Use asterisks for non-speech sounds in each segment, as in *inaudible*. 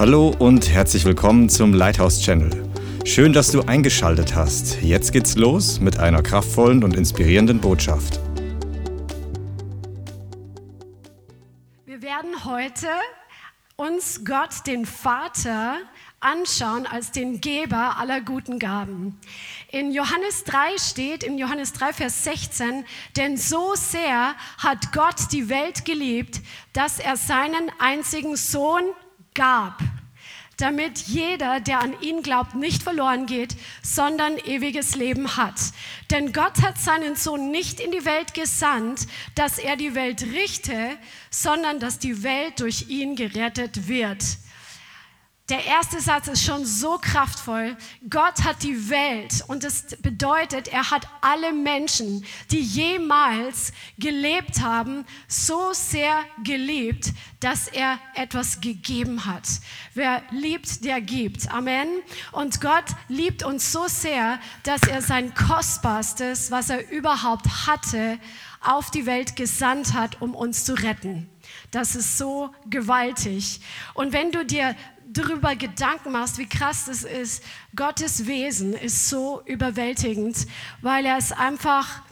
Hallo und herzlich willkommen zum Lighthouse Channel. Schön, dass du eingeschaltet hast. Jetzt geht's los mit einer kraftvollen und inspirierenden Botschaft. Wir werden heute uns Gott, den Vater, anschauen als den Geber aller guten Gaben. In Johannes 3 steht, in Johannes 3, Vers 16, denn so sehr hat Gott die Welt geliebt, dass er seinen einzigen Sohn gab, damit jeder, der an ihn glaubt, nicht verloren geht, sondern ewiges Leben hat. Denn Gott hat seinen Sohn nicht in die Welt gesandt, dass er die Welt richte, sondern dass die Welt durch ihn gerettet wird. Der erste Satz ist schon so kraftvoll. Gott hat die Welt und das bedeutet, er hat alle Menschen, die jemals gelebt haben, so sehr geliebt, dass er etwas gegeben hat. Wer liebt, der gibt. Amen. Und Gott liebt uns so sehr, dass er sein Kostbarstes, was er überhaupt hatte, auf die Welt gesandt hat, um uns zu retten. Das ist so gewaltig. Und wenn du dir darüber Gedanken machst, wie krass das ist, Gottes Wesen ist so überwältigend, weil er ist einfach,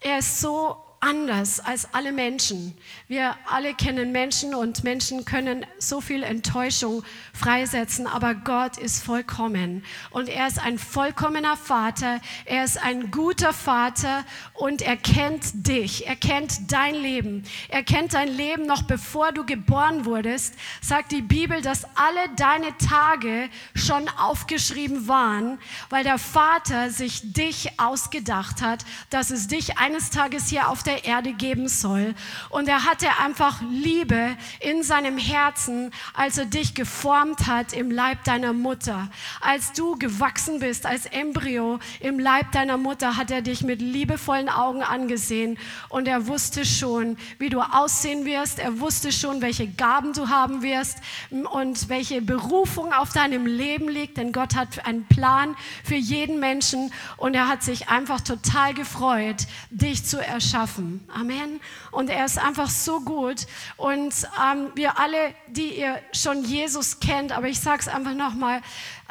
er ist so anders als alle Menschen. Wir alle kennen Menschen und Menschen können so viel Enttäuschung freisetzen, aber Gott ist vollkommen. Und er ist ein vollkommener Vater, er ist ein guter Vater und er kennt dich, er kennt dein Leben, er kennt dein Leben noch bevor du geboren wurdest, sagt die Bibel, dass alle deine Tage schon aufgeschrieben waren, weil der Vater sich dich ausgedacht hat, dass es dich eines Tages hier auf der Erde geben soll. Und er hatte einfach Liebe in seinem Herzen, als er dich geformt hat im Leib deiner Mutter. Als du gewachsen bist als Embryo im Leib deiner Mutter, hat er dich mit liebevollen Augen angesehen und er wusste schon, wie du aussehen wirst. Er wusste schon, welche Gaben du haben wirst und welche Berufung auf deinem Leben liegt, denn Gott hat einen Plan für jeden Menschen und er hat sich einfach total gefreut, dich zu erschaffen. Amen. Und er ist einfach so gut. Und ähm, wir alle, die ihr schon Jesus kennt, aber ich sage es einfach nochmal,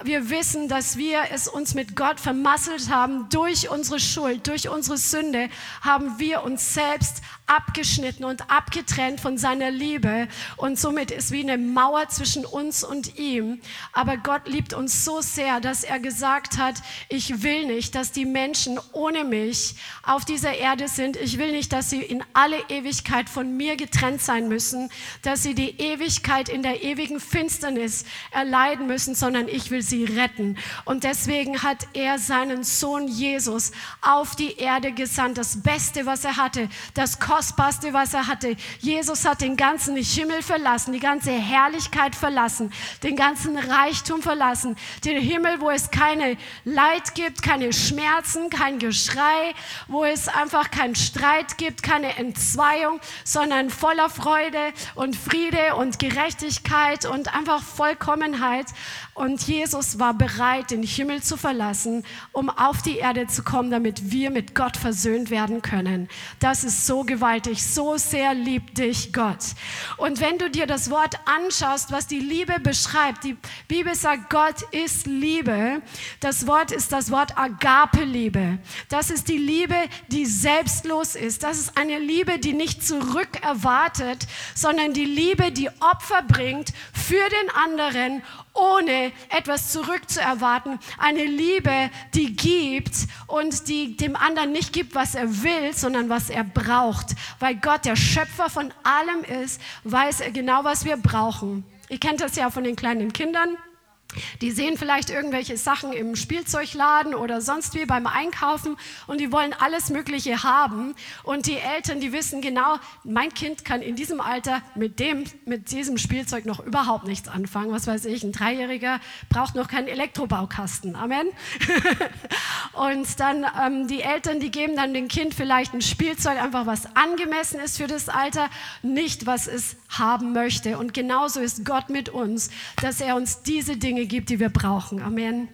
wir wissen, dass wir es uns mit Gott vermasselt haben. Durch unsere Schuld, durch unsere Sünde haben wir uns selbst abgeschnitten und abgetrennt von seiner Liebe. Und somit ist wie eine Mauer zwischen uns und ihm. Aber Gott liebt uns so sehr, dass er gesagt hat, ich will nicht, dass die Menschen ohne mich auf dieser Erde sind. Ich will nicht, dass sie in alle Ewigkeit von mir getrennt sein müssen, dass sie die Ewigkeit in der ewigen Finsternis erleiden müssen, sondern ich will sie retten. Und deswegen hat er seinen Sohn Jesus auf die Erde gesandt. Das Beste, was er hatte, das Kostbarste, was er hatte. Jesus hat den ganzen Himmel verlassen, die ganze Herrlichkeit verlassen, den ganzen Reichtum verlassen, den Himmel, wo es keine Leid gibt, keine Schmerzen, kein Geschrei, wo es einfach keinen Streit gibt, keine Entzweiung, sondern voller Freude und Friede und Gerechtigkeit und einfach Vollkommenheit. Und Jesus war bereit, den Himmel zu verlassen, um auf die Erde zu kommen, damit wir mit Gott versöhnt werden können. Das ist so gewaltig. So sehr liebt dich Gott. Und wenn du dir das Wort anschaust, was die Liebe beschreibt, die Bibel sagt, Gott ist Liebe. Das Wort ist das Wort Agape-Liebe. Das ist die Liebe, die selbstlos ist. Das ist eine Liebe, die nicht zurück erwartet, sondern die Liebe, die Opfer bringt für den anderen ohne etwas zurückzuerwarten. Eine Liebe, die gibt und die dem anderen nicht gibt, was er will, sondern was er braucht. Weil Gott der Schöpfer von allem ist, weiß er genau, was wir brauchen. Ihr kennt das ja von den kleinen Kindern. Die sehen vielleicht irgendwelche Sachen im Spielzeugladen oder sonst wie beim Einkaufen und die wollen alles Mögliche haben. Und die Eltern, die wissen genau, mein Kind kann in diesem Alter mit, dem, mit diesem Spielzeug noch überhaupt nichts anfangen. Was weiß ich, ein Dreijähriger braucht noch keinen Elektrobaukasten. Amen. *laughs* und dann ähm, die Eltern, die geben dann dem Kind vielleicht ein Spielzeug, einfach was angemessen ist für das Alter, nicht was es haben möchte. Und genauso ist Gott mit uns, dass er uns diese Dinge gibt, die wir brauchen. Amen.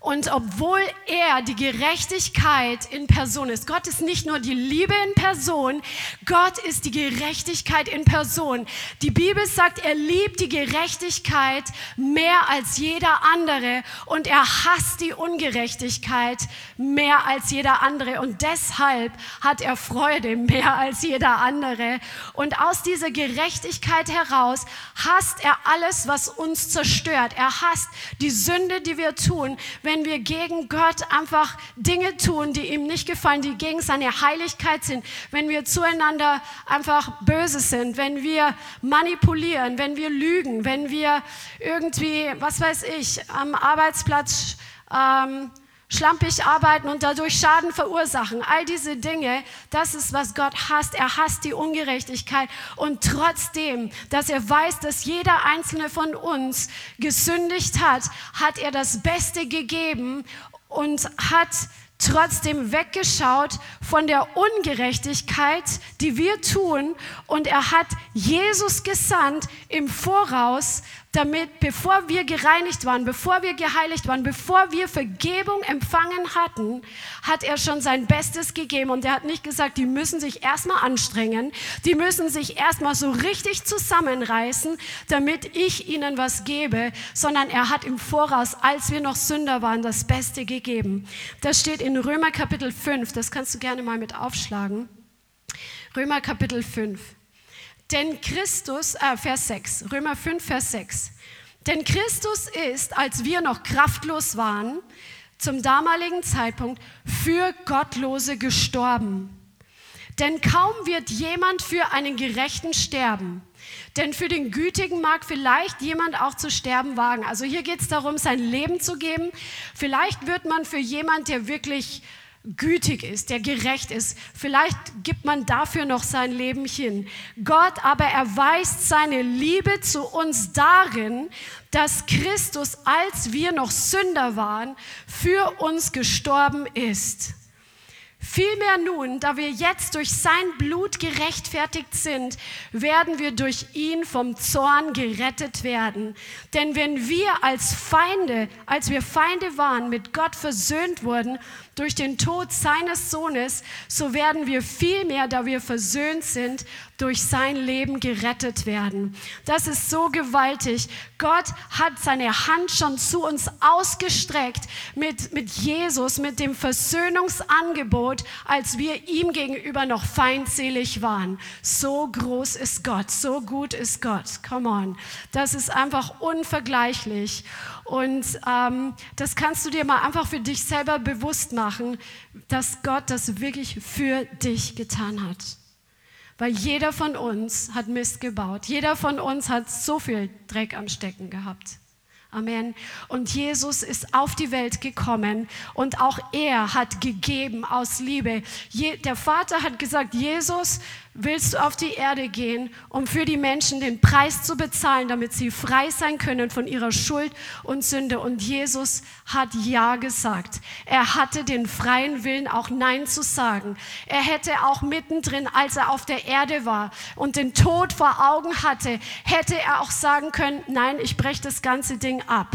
Und obwohl er die Gerechtigkeit in Person ist, Gott ist nicht nur die Liebe in Person, Gott ist die Gerechtigkeit in Person. Die Bibel sagt, er liebt die Gerechtigkeit mehr als jeder andere und er hasst die Ungerechtigkeit mehr als jeder andere. Und deshalb hat er Freude mehr als jeder andere. Und aus dieser Gerechtigkeit heraus hasst er alles, was uns zerstört. Er hasst die Sünde, die wir tun wenn wir gegen Gott einfach Dinge tun, die ihm nicht gefallen, die gegen seine Heiligkeit sind, wenn wir zueinander einfach böse sind, wenn wir manipulieren, wenn wir lügen, wenn wir irgendwie, was weiß ich, am Arbeitsplatz ähm, schlampig arbeiten und dadurch Schaden verursachen. All diese Dinge, das ist, was Gott hasst. Er hasst die Ungerechtigkeit. Und trotzdem, dass er weiß, dass jeder einzelne von uns gesündigt hat, hat er das Beste gegeben und hat trotzdem weggeschaut von der Ungerechtigkeit, die wir tun. Und er hat Jesus gesandt im Voraus, damit bevor wir gereinigt waren, bevor wir geheiligt waren, bevor wir Vergebung empfangen hatten, hat er schon sein Bestes gegeben. Und er hat nicht gesagt, die müssen sich erstmal anstrengen, die müssen sich erstmal so richtig zusammenreißen, damit ich ihnen was gebe, sondern er hat im Voraus, als wir noch Sünder waren, das Beste gegeben. Das steht in Römer Kapitel 5, das kannst du gerne mal mit aufschlagen. Römer Kapitel 5. Denn Christus, äh, Vers 6, Römer 5, Vers 6. Denn Christus ist, als wir noch kraftlos waren, zum damaligen Zeitpunkt für Gottlose gestorben. Denn kaum wird jemand für einen Gerechten sterben. Denn für den Gütigen mag vielleicht jemand auch zu sterben wagen. Also hier geht es darum, sein Leben zu geben. Vielleicht wird man für jemand, der wirklich gütig ist, der gerecht ist. Vielleicht gibt man dafür noch sein Leben hin. Gott aber erweist seine Liebe zu uns darin, dass Christus, als wir noch Sünder waren, für uns gestorben ist. Vielmehr nun, da wir jetzt durch sein Blut gerechtfertigt sind, werden wir durch ihn vom Zorn gerettet werden. Denn wenn wir als Feinde, als wir Feinde waren, mit Gott versöhnt wurden durch den Tod seines Sohnes, so werden wir vielmehr, da wir versöhnt sind, durch sein Leben gerettet werden. Das ist so gewaltig. Gott hat seine Hand schon zu uns ausgestreckt mit, mit Jesus, mit dem Versöhnungsangebot, als wir ihm gegenüber noch feindselig waren. So groß ist Gott, so gut ist Gott. Come on. Das ist einfach unvergleichlich. Und ähm, das kannst du dir mal einfach für dich selber bewusst machen, dass Gott das wirklich für dich getan hat. Weil jeder von uns hat Mist gebaut. Jeder von uns hat so viel Dreck am Stecken gehabt. Amen. Und Jesus ist auf die Welt gekommen und auch er hat gegeben aus Liebe. Der Vater hat gesagt, Jesus, willst du auf die Erde gehen, um für die Menschen den Preis zu bezahlen, damit sie frei sein können von ihrer Schuld und Sünde. Und Jesus hat Ja gesagt. Er hatte den freien Willen, auch Nein zu sagen. Er hätte auch mittendrin, als er auf der Erde war und den Tod vor Augen hatte, hätte er auch sagen können, nein, ich breche das ganze Ding ab.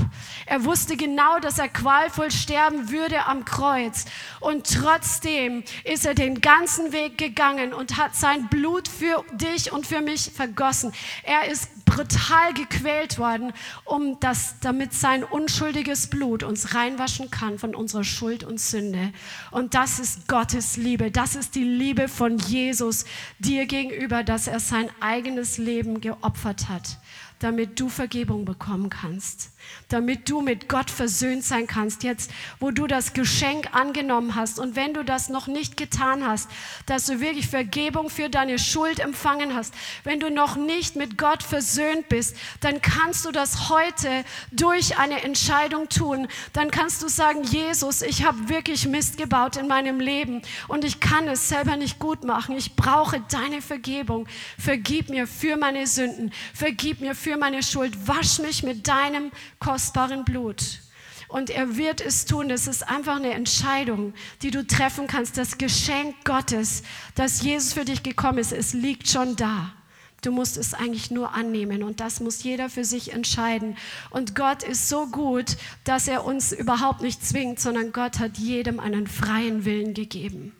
Er wusste genau, dass er qualvoll sterben würde am Kreuz. Und trotzdem ist er den ganzen Weg gegangen und hat sein Blut für dich und für mich vergossen. Er ist brutal gequält worden, um das, damit sein unschuldiges Blut uns reinwaschen kann von unserer Schuld und Sünde. Und das ist Gottes Liebe. Das ist die Liebe von Jesus dir gegenüber, dass er sein eigenes Leben geopfert hat damit du Vergebung bekommen kannst, damit du mit Gott versöhnt sein kannst, jetzt wo du das Geschenk angenommen hast und wenn du das noch nicht getan hast, dass du wirklich Vergebung für deine Schuld empfangen hast, wenn du noch nicht mit Gott versöhnt bist, dann kannst du das heute durch eine Entscheidung tun. Dann kannst du sagen, Jesus, ich habe wirklich Mist gebaut in meinem Leben und ich kann es selber nicht gut machen. Ich brauche deine Vergebung. Vergib mir für meine Sünden. Vergib mir für für meine Schuld, wasch mich mit deinem kostbaren Blut. Und er wird es tun. Das ist einfach eine Entscheidung, die du treffen kannst. Das Geschenk Gottes, dass Jesus für dich gekommen ist, es liegt schon da. Du musst es eigentlich nur annehmen und das muss jeder für sich entscheiden. Und Gott ist so gut, dass er uns überhaupt nicht zwingt, sondern Gott hat jedem einen freien Willen gegeben.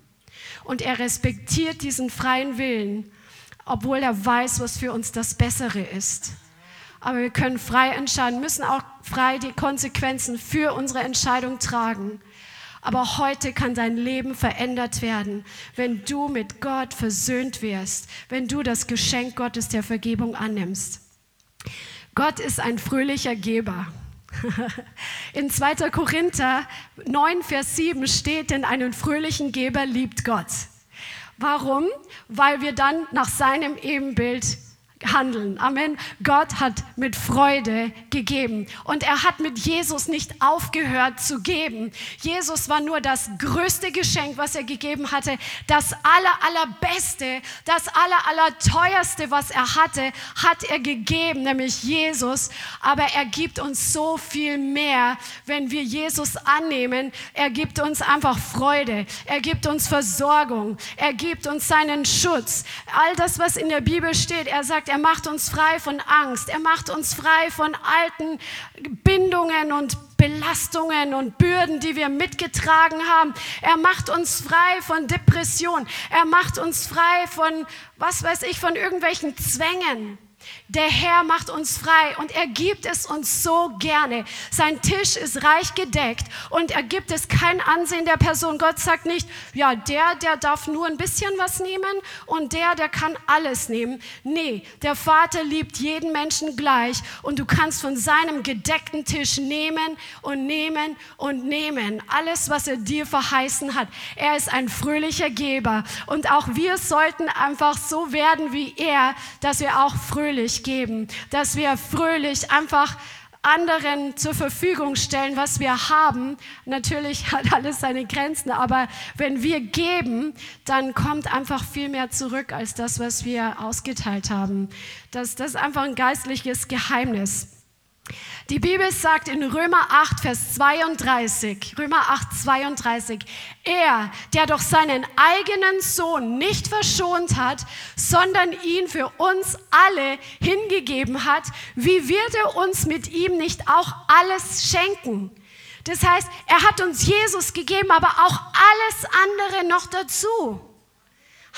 Und er respektiert diesen freien Willen, obwohl er weiß, was für uns das Bessere ist. Aber wir können frei entscheiden, müssen auch frei die Konsequenzen für unsere Entscheidung tragen. Aber heute kann dein Leben verändert werden, wenn du mit Gott versöhnt wirst, wenn du das Geschenk Gottes der Vergebung annimmst. Gott ist ein fröhlicher Geber. *laughs* In 2. Korinther 9, Vers 7 steht, denn einen fröhlichen Geber liebt Gott. Warum? Weil wir dann nach seinem Ebenbild handeln. Amen. Gott hat mit Freude gegeben. Und er hat mit Jesus nicht aufgehört zu geben. Jesus war nur das größte Geschenk, was er gegeben hatte. Das aller, allerbeste, das aller, allerteuerste, was er hatte, hat er gegeben, nämlich Jesus. Aber er gibt uns so viel mehr, wenn wir Jesus annehmen. Er gibt uns einfach Freude. Er gibt uns Versorgung. Er gibt uns seinen Schutz. All das, was in der Bibel steht, er sagt, er macht uns frei von Angst. Er macht uns frei von alten Bindungen und Belastungen und Bürden, die wir mitgetragen haben. Er macht uns frei von Depression. Er macht uns frei von, was weiß ich, von irgendwelchen Zwängen. Der Herr macht uns frei und er gibt es uns so gerne. Sein Tisch ist reich gedeckt und er gibt es kein Ansehen der Person. Gott sagt nicht, ja, der, der darf nur ein bisschen was nehmen und der, der kann alles nehmen. Nee, der Vater liebt jeden Menschen gleich und du kannst von seinem gedeckten Tisch nehmen und nehmen und nehmen. Alles, was er dir verheißen hat. Er ist ein fröhlicher Geber und auch wir sollten einfach so werden wie er, dass wir auch fröhlich geben, dass wir fröhlich einfach anderen zur Verfügung stellen, was wir haben. Natürlich hat alles seine Grenzen, aber wenn wir geben, dann kommt einfach viel mehr zurück als das, was wir ausgeteilt haben. Das, das ist einfach ein geistliches Geheimnis. Die Bibel sagt in Römer 8, Vers 32, Römer 8, 32, er, der doch seinen eigenen Sohn nicht verschont hat, sondern ihn für uns alle hingegeben hat, wie wird er uns mit ihm nicht auch alles schenken? Das heißt, er hat uns Jesus gegeben, aber auch alles andere noch dazu.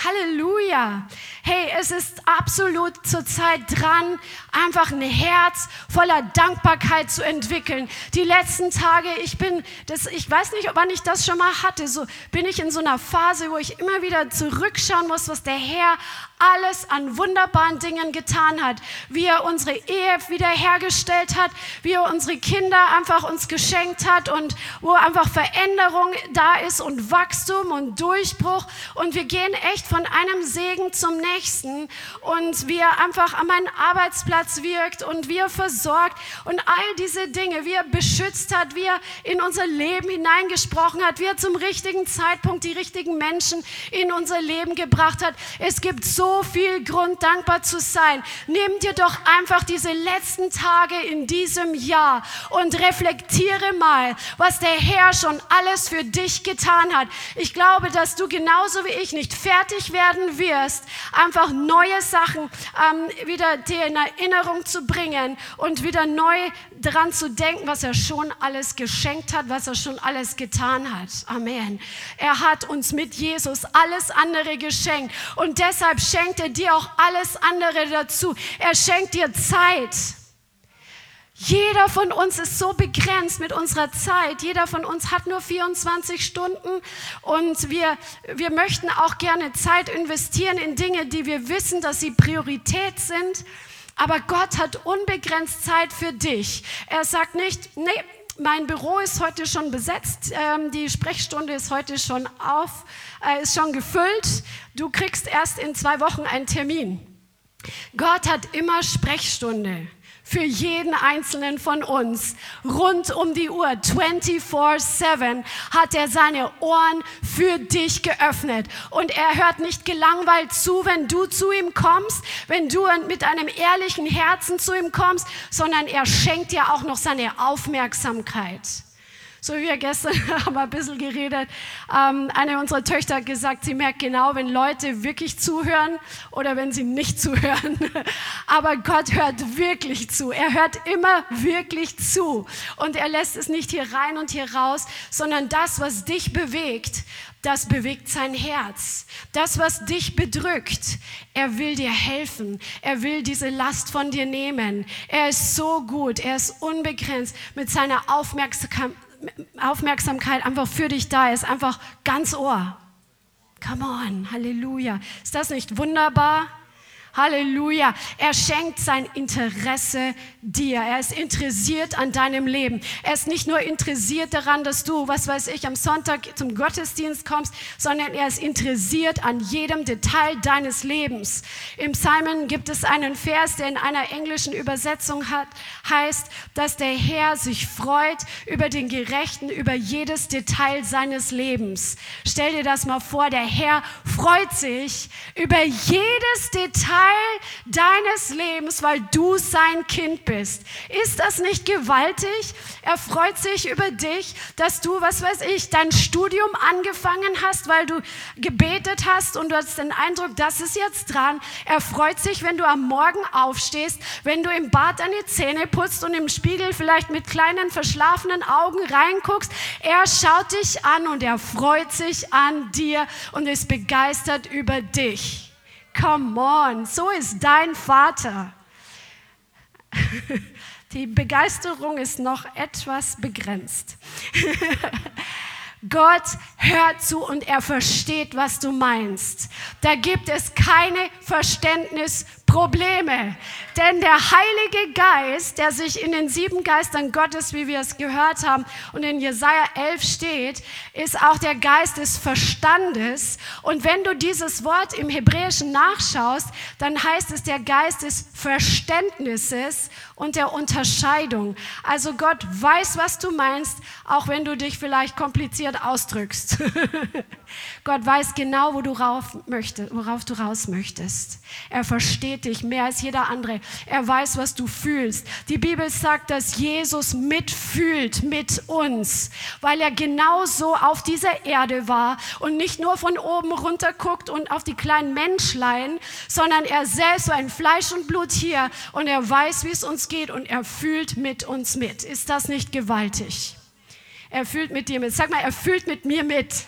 Halleluja. Hey, es ist absolut zurzeit dran, einfach ein Herz voller Dankbarkeit zu entwickeln. Die letzten Tage, ich bin, das, ich weiß nicht, wann ich das schon mal hatte, so bin ich in so einer Phase, wo ich immer wieder zurückschauen muss, was der Herr alles an wunderbaren Dingen getan hat, wie er unsere Ehe wiederhergestellt hat, wie er unsere Kinder einfach uns geschenkt hat und wo einfach Veränderung da ist und Wachstum und Durchbruch. Und wir gehen echt von einem Segen zum nächsten. Und wie er einfach an meinen Arbeitsplatz wirkt und wie er versorgt und all diese Dinge, wie er beschützt hat, wie er in unser Leben hineingesprochen hat, wie er zum richtigen Zeitpunkt die richtigen Menschen in unser Leben gebracht hat. Es gibt so so viel Grund, dankbar zu sein. Nimm dir doch einfach diese letzten Tage in diesem Jahr und reflektiere mal, was der Herr schon alles für dich getan hat. Ich glaube, dass du genauso wie ich nicht fertig werden wirst, einfach neue Sachen ähm, wieder dir in Erinnerung zu bringen und wieder neu daran zu denken, was er schon alles geschenkt hat, was er schon alles getan hat. Amen. Er hat uns mit Jesus alles andere geschenkt und deshalb schenkt er dir auch alles andere dazu. Er schenkt dir Zeit. Jeder von uns ist so begrenzt mit unserer Zeit. Jeder von uns hat nur 24 Stunden und wir, wir möchten auch gerne Zeit investieren in Dinge, die wir wissen, dass sie Priorität sind. Aber Gott hat unbegrenzt Zeit für dich. Er sagt nicht, nee, mein Büro ist heute schon besetzt, ähm, die Sprechstunde ist heute schon auf, äh, ist schon gefüllt. Du kriegst erst in zwei Wochen einen Termin. Gott hat immer Sprechstunde für jeden einzelnen von uns. Rund um die Uhr, 24/7, hat er seine Ohren für dich geöffnet. Und er hört nicht gelangweilt zu, wenn du zu ihm kommst, wenn du mit einem ehrlichen Herzen zu ihm kommst, sondern er schenkt dir auch noch seine Aufmerksamkeit. So wie wir gestern *laughs* haben ein bisschen geredet. Ähm, eine unserer Töchter hat gesagt, sie merkt genau, wenn Leute wirklich zuhören oder wenn sie nicht *laughs* zuhören. Aber Gott hört wirklich zu. Er hört immer wirklich zu. Und er lässt es nicht hier rein und hier raus, sondern das, was dich bewegt, das bewegt sein Herz. Das, was dich bedrückt, er will dir helfen. Er will diese Last von dir nehmen. Er ist so gut, er ist unbegrenzt mit seiner Aufmerksamkeit einfach für dich da. Ist einfach ganz Ohr. Come on, Halleluja. Ist das nicht wunderbar? Halleluja. Er schenkt sein Interesse dir. Er ist interessiert an deinem Leben. Er ist nicht nur interessiert daran, dass du, was weiß ich, am Sonntag zum Gottesdienst kommst, sondern er ist interessiert an jedem Detail deines Lebens. Im Psalmen gibt es einen Vers, der in einer englischen Übersetzung hat, heißt, dass der Herr sich freut über den Gerechten, über jedes Detail seines Lebens. Stell dir das mal vor, der Herr freut sich über jedes Detail Teil deines Lebens, weil du sein Kind bist. Ist das nicht gewaltig? Er freut sich über dich, dass du, was weiß ich, dein Studium angefangen hast, weil du gebetet hast und du hast den Eindruck, das ist jetzt dran. Er freut sich, wenn du am Morgen aufstehst, wenn du im Bad deine Zähne putzt und im Spiegel vielleicht mit kleinen verschlafenen Augen reinguckst. Er schaut dich an und er freut sich an dir und ist begeistert über dich. Come on, so ist dein Vater. *laughs* Die Begeisterung ist noch etwas begrenzt. *laughs* Gott hört zu und er versteht, was du meinst. Da gibt es keine Verständnisprobleme. Denn der Heilige Geist, der sich in den sieben Geistern Gottes, wie wir es gehört haben, und in Jesaja 11 steht, ist auch der Geist des Verstandes. Und wenn du dieses Wort im Hebräischen nachschaust, dann heißt es der Geist des Verständnisses und der Unterscheidung. Also Gott weiß, was du meinst, auch wenn du dich vielleicht kompliziert ausdrückst. *laughs* Gott weiß genau, wo du rauf möchtest, worauf du raus möchtest. Er versteht dich mehr als jeder andere. Er weiß, was du fühlst. Die Bibel sagt, dass Jesus mitfühlt mit uns, weil er genauso auf dieser Erde war und nicht nur von oben runter guckt und auf die kleinen Menschlein, sondern er selbst war in Fleisch und Blut hier und er weiß, wie es uns geht und er fühlt mit uns mit. Ist das nicht gewaltig? Er fühlt mit dir mit. Sag mal, er fühlt mit mir mit.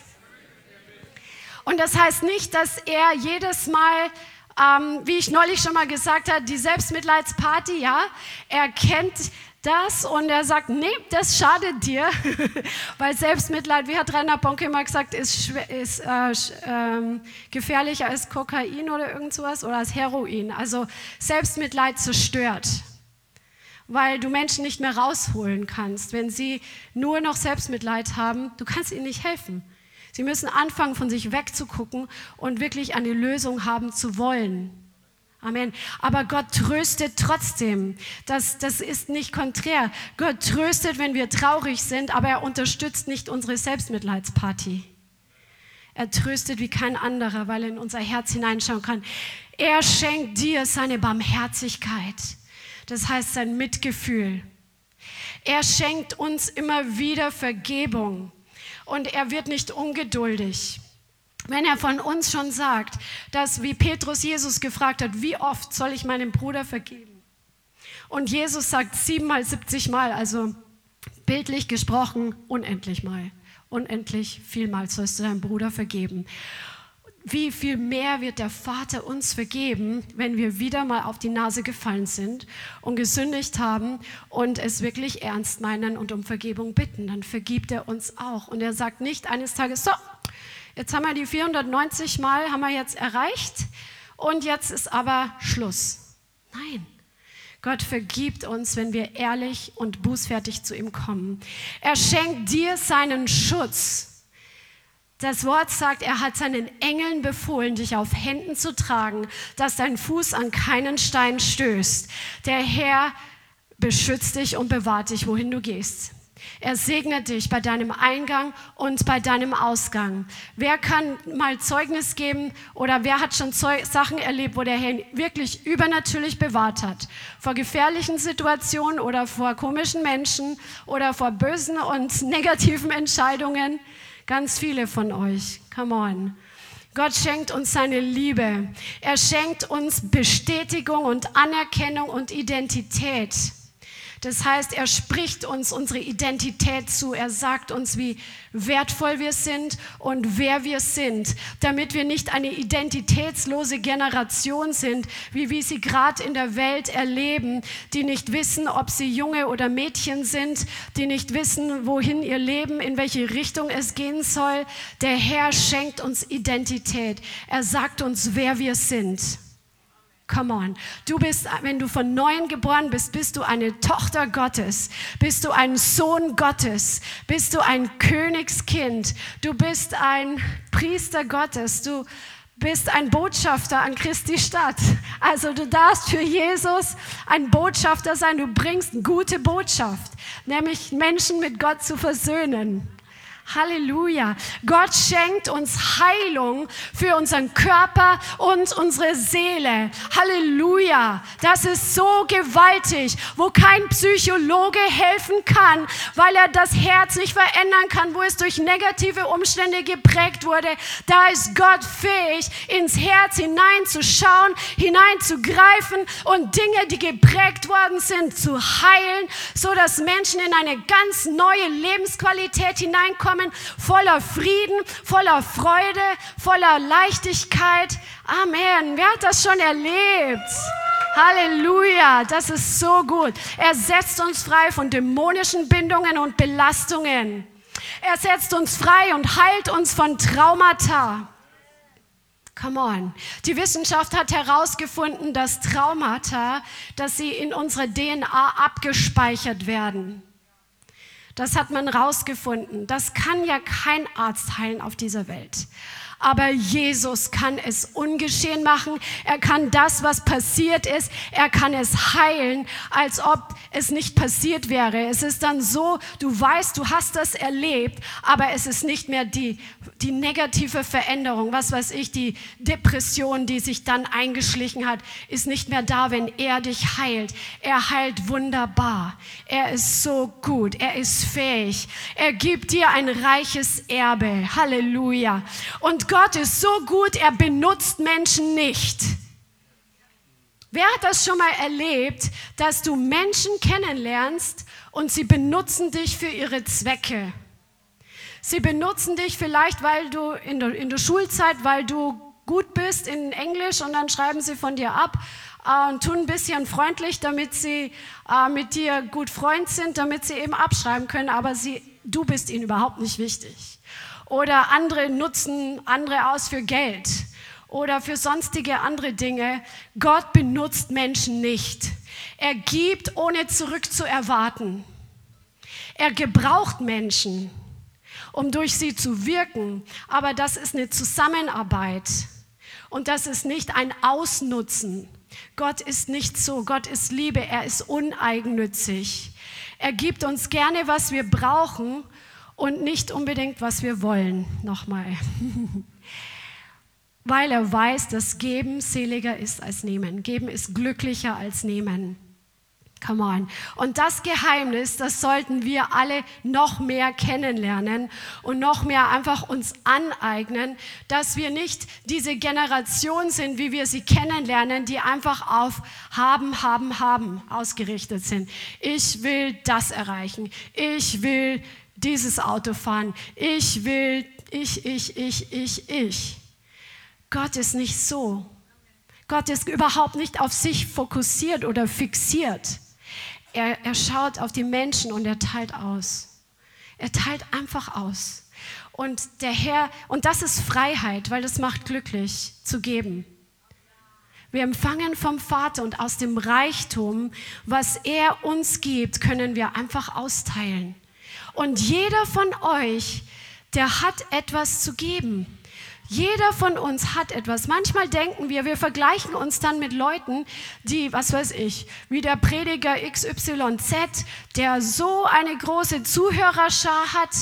Und das heißt nicht, dass er jedes Mal, ähm, wie ich neulich schon mal gesagt habe, die Selbstmitleidsparty, ja, er kennt das und er sagt, nee, das schadet dir, *laughs* weil Selbstmitleid, wie hat Rainer Bonke immer gesagt, ist, ist äh, äh, gefährlicher als Kokain oder irgend sowas oder als Heroin. Also Selbstmitleid zerstört, weil du Menschen nicht mehr rausholen kannst, wenn sie nur noch Selbstmitleid haben. Du kannst ihnen nicht helfen. Sie müssen anfangen, von sich wegzugucken und wirklich eine Lösung haben zu wollen. Amen. Aber Gott tröstet trotzdem. Das, das ist nicht konträr. Gott tröstet, wenn wir traurig sind, aber er unterstützt nicht unsere Selbstmitleidsparty. Er tröstet wie kein anderer, weil er in unser Herz hineinschauen kann. Er schenkt dir seine Barmherzigkeit. Das heißt sein Mitgefühl. Er schenkt uns immer wieder Vergebung und er wird nicht ungeduldig. Wenn er von uns schon sagt, dass wie Petrus Jesus gefragt hat, wie oft soll ich meinem Bruder vergeben? Und Jesus sagt siebenmal, siebzig Mal, also bildlich gesprochen, unendlich mal. Unendlich vielmal sollst du deinem Bruder vergeben wie viel mehr wird der Vater uns vergeben, wenn wir wieder mal auf die Nase gefallen sind und gesündigt haben und es wirklich ernst meinen und um Vergebung bitten. Dann vergibt er uns auch. Und er sagt nicht eines Tages, so, jetzt haben wir die 490 Mal, haben wir jetzt erreicht und jetzt ist aber Schluss. Nein. Gott vergibt uns, wenn wir ehrlich und bußfertig zu ihm kommen. Er schenkt dir seinen Schutz das Wort sagt, er hat seinen Engeln befohlen, dich auf Händen zu tragen, dass dein Fuß an keinen Stein stößt. Der Herr beschützt dich und bewahrt dich, wohin du gehst. Er segnet dich bei deinem Eingang und bei deinem Ausgang. Wer kann mal Zeugnis geben oder wer hat schon Zeug Sachen erlebt, wo der Herr wirklich übernatürlich bewahrt hat? Vor gefährlichen Situationen oder vor komischen Menschen oder vor bösen und *laughs* negativen Entscheidungen? Ganz viele von euch. Come on. Gott schenkt uns seine Liebe. Er schenkt uns Bestätigung und Anerkennung und Identität. Das heißt, er spricht uns unsere Identität zu. Er sagt uns, wie wertvoll wir sind und wer wir sind, damit wir nicht eine identitätslose Generation sind, wie wir sie gerade in der Welt erleben, die nicht wissen, ob sie Junge oder Mädchen sind, die nicht wissen, wohin ihr Leben, in welche Richtung es gehen soll. Der Herr schenkt uns Identität. Er sagt uns, wer wir sind. Come on. Du bist, wenn du von neuem geboren bist, bist du eine Tochter Gottes. Bist du ein Sohn Gottes. Bist du ein Königskind. Du bist ein Priester Gottes. Du bist ein Botschafter an Christi Stadt. Also du darfst für Jesus ein Botschafter sein. Du bringst gute Botschaft, nämlich Menschen mit Gott zu versöhnen. Halleluja. Gott schenkt uns Heilung für unseren Körper und unsere Seele. Halleluja. Das ist so gewaltig, wo kein Psychologe helfen kann, weil er das Herz nicht verändern kann, wo es durch negative Umstände geprägt wurde. Da ist Gott fähig, ins Herz hineinzuschauen, hineinzugreifen und Dinge, die geprägt worden sind, zu heilen, so dass Menschen in eine ganz neue Lebensqualität hineinkommen Namen, voller Frieden, voller Freude, voller Leichtigkeit. Amen. Wer hat das schon erlebt? Halleluja, das ist so gut. Er setzt uns frei von dämonischen Bindungen und Belastungen. Er setzt uns frei und heilt uns von Traumata. Come on. Die Wissenschaft hat herausgefunden, dass Traumata, dass sie in unserer DNA abgespeichert werden. Das hat man rausgefunden. Das kann ja kein Arzt heilen auf dieser Welt. Aber Jesus kann es ungeschehen machen. Er kann das, was passiert ist, er kann es heilen, als ob es nicht passiert wäre. Es ist dann so, du weißt, du hast das erlebt, aber es ist nicht mehr die, die negative Veränderung. Was weiß ich, die Depression, die sich dann eingeschlichen hat, ist nicht mehr da, wenn er dich heilt. Er heilt wunderbar. Er ist so gut. Er ist fähig. Er gibt dir ein reiches Erbe. Halleluja. Und Gott ist so gut, er benutzt Menschen nicht. Wer hat das schon mal erlebt, dass du Menschen kennenlernst und sie benutzen dich für ihre Zwecke? Sie benutzen dich vielleicht, weil du in der, in der Schulzeit, weil du gut bist in Englisch und dann schreiben sie von dir ab äh, und tun ein bisschen freundlich, damit sie äh, mit dir gut Freund sind, damit sie eben abschreiben können, aber sie, du bist ihnen überhaupt nicht wichtig. Oder andere nutzen andere aus für Geld oder für sonstige andere Dinge. Gott benutzt Menschen nicht. Er gibt, ohne zurückzuerwarten. Er gebraucht Menschen, um durch sie zu wirken. Aber das ist eine Zusammenarbeit. Und das ist nicht ein Ausnutzen. Gott ist nicht so. Gott ist Liebe. Er ist uneigennützig. Er gibt uns gerne, was wir brauchen und nicht unbedingt, was wir wollen. Nochmal. *laughs* Weil er weiß, dass Geben seliger ist als Nehmen. Geben ist glücklicher als Nehmen. Come on. Und das Geheimnis, das sollten wir alle noch mehr kennenlernen und noch mehr einfach uns aneignen, dass wir nicht diese Generation sind, wie wir sie kennenlernen, die einfach auf haben, haben, haben ausgerichtet sind. Ich will das erreichen. Ich will dieses Auto fahren. Ich will, ich, ich, ich, ich, ich. Gott ist nicht so. Gott ist überhaupt nicht auf sich fokussiert oder fixiert. Er, er schaut auf die Menschen und er teilt aus. Er teilt einfach aus. Und der Herr, und das ist Freiheit, weil das macht glücklich zu geben. Wir empfangen vom Vater und aus dem Reichtum, was er uns gibt, können wir einfach austeilen. Und jeder von euch, der hat etwas zu geben. Jeder von uns hat etwas. Manchmal denken wir, wir vergleichen uns dann mit Leuten, die, was weiß ich, wie der Prediger XYZ, der so eine große Zuhörerschar hat,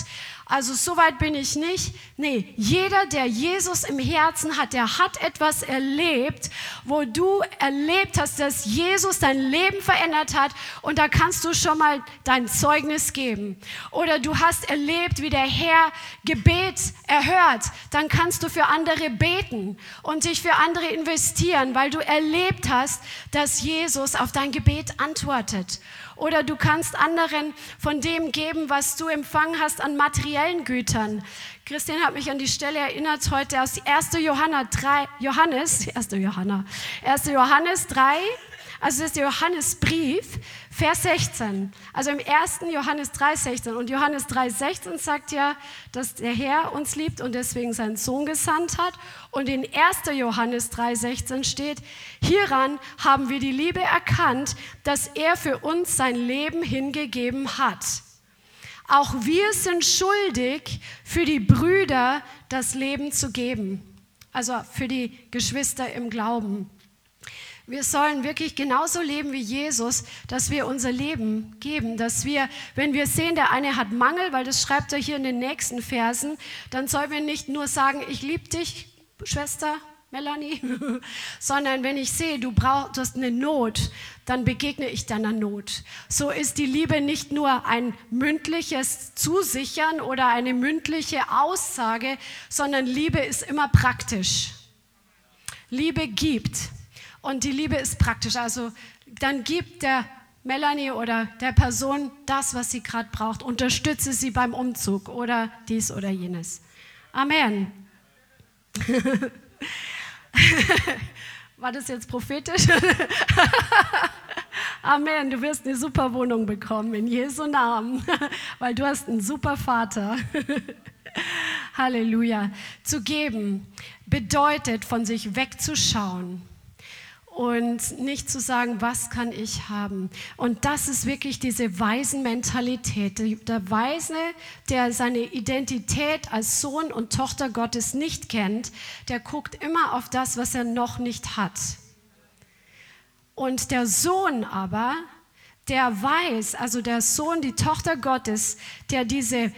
also so weit bin ich nicht. Nee, jeder, der Jesus im Herzen hat, der hat etwas erlebt, wo du erlebt hast, dass Jesus dein Leben verändert hat und da kannst du schon mal dein Zeugnis geben. Oder du hast erlebt, wie der Herr Gebet erhört, dann kannst du für andere beten und dich für andere investieren, weil du erlebt hast, dass Jesus auf dein Gebet antwortet. Oder du kannst anderen von dem geben, was du empfangen hast an materiellen Gütern. Christian hat mich an die Stelle erinnert heute aus 1. Johanna 3, Johannes, *laughs* 1. Johanna, 1. Johannes 3, also das ist der Johannesbrief, Vers 16. Also im 1. Johannes 3, 16. Und Johannes 3, 16 sagt ja, dass der Herr uns liebt und deswegen seinen Sohn gesandt hat. Und in 1. Johannes 3, 16 steht, hieran haben wir die Liebe erkannt, dass er für uns sein Leben hingegeben hat. Auch wir sind schuldig, für die Brüder das Leben zu geben. Also für die Geschwister im Glauben. Wir sollen wirklich genauso leben wie Jesus, dass wir unser Leben geben, dass wir, wenn wir sehen, der eine hat Mangel, weil das schreibt er hier in den nächsten Versen, dann sollen wir nicht nur sagen, ich liebe dich, Schwester Melanie, *laughs* sondern wenn ich sehe, du brauchst du hast eine Not, dann begegne ich deiner Not. So ist die Liebe nicht nur ein mündliches Zusichern oder eine mündliche Aussage, sondern Liebe ist immer praktisch. Liebe gibt. Und die Liebe ist praktisch. Also dann gibt der Melanie oder der Person das, was sie gerade braucht. Unterstütze sie beim Umzug oder dies oder jenes. Amen. *laughs* War das jetzt prophetisch? *laughs* Amen. Du wirst eine super Wohnung bekommen in Jesu Namen, *laughs* weil du hast einen super Vater. Halleluja. Zu geben bedeutet, von sich wegzuschauen und nicht zu sagen, was kann ich haben. Und das ist wirklich diese Waisenmentalität. Der Weise, der seine Identität als Sohn und Tochter Gottes nicht kennt, der guckt immer auf das, was er noch nicht hat. Und der Sohn aber, der weiß, also der Sohn, die Tochter Gottes, der diese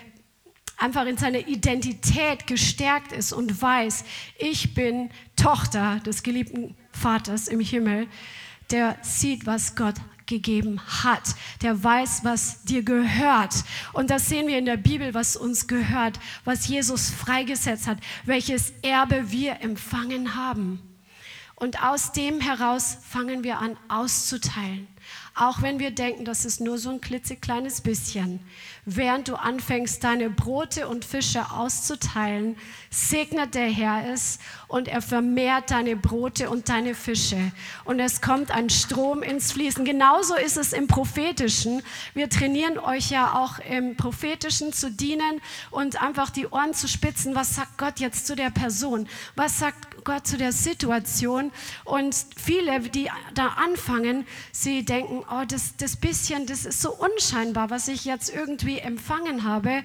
einfach in seiner Identität gestärkt ist und weiß, ich bin Tochter des geliebten Vaters im Himmel, der sieht, was Gott gegeben hat. Der weiß, was dir gehört. Und das sehen wir in der Bibel, was uns gehört, was Jesus freigesetzt hat, welches Erbe wir empfangen haben. Und aus dem heraus fangen wir an auszuteilen. Auch wenn wir denken, das ist nur so ein klitzekleines bisschen. Während du anfängst, deine Brote und Fische auszuteilen, segnet der Herr es und er vermehrt deine Brote und deine Fische. Und es kommt ein Strom ins Fließen. Genauso ist es im Prophetischen. Wir trainieren euch ja auch im Prophetischen zu dienen und einfach die Ohren zu spitzen. Was sagt Gott jetzt zu der Person? Was sagt Gott zu der Situation? Und viele, die da anfangen, sie denken, oh, das, das bisschen, das ist so unscheinbar, was ich jetzt irgendwie empfangen habe.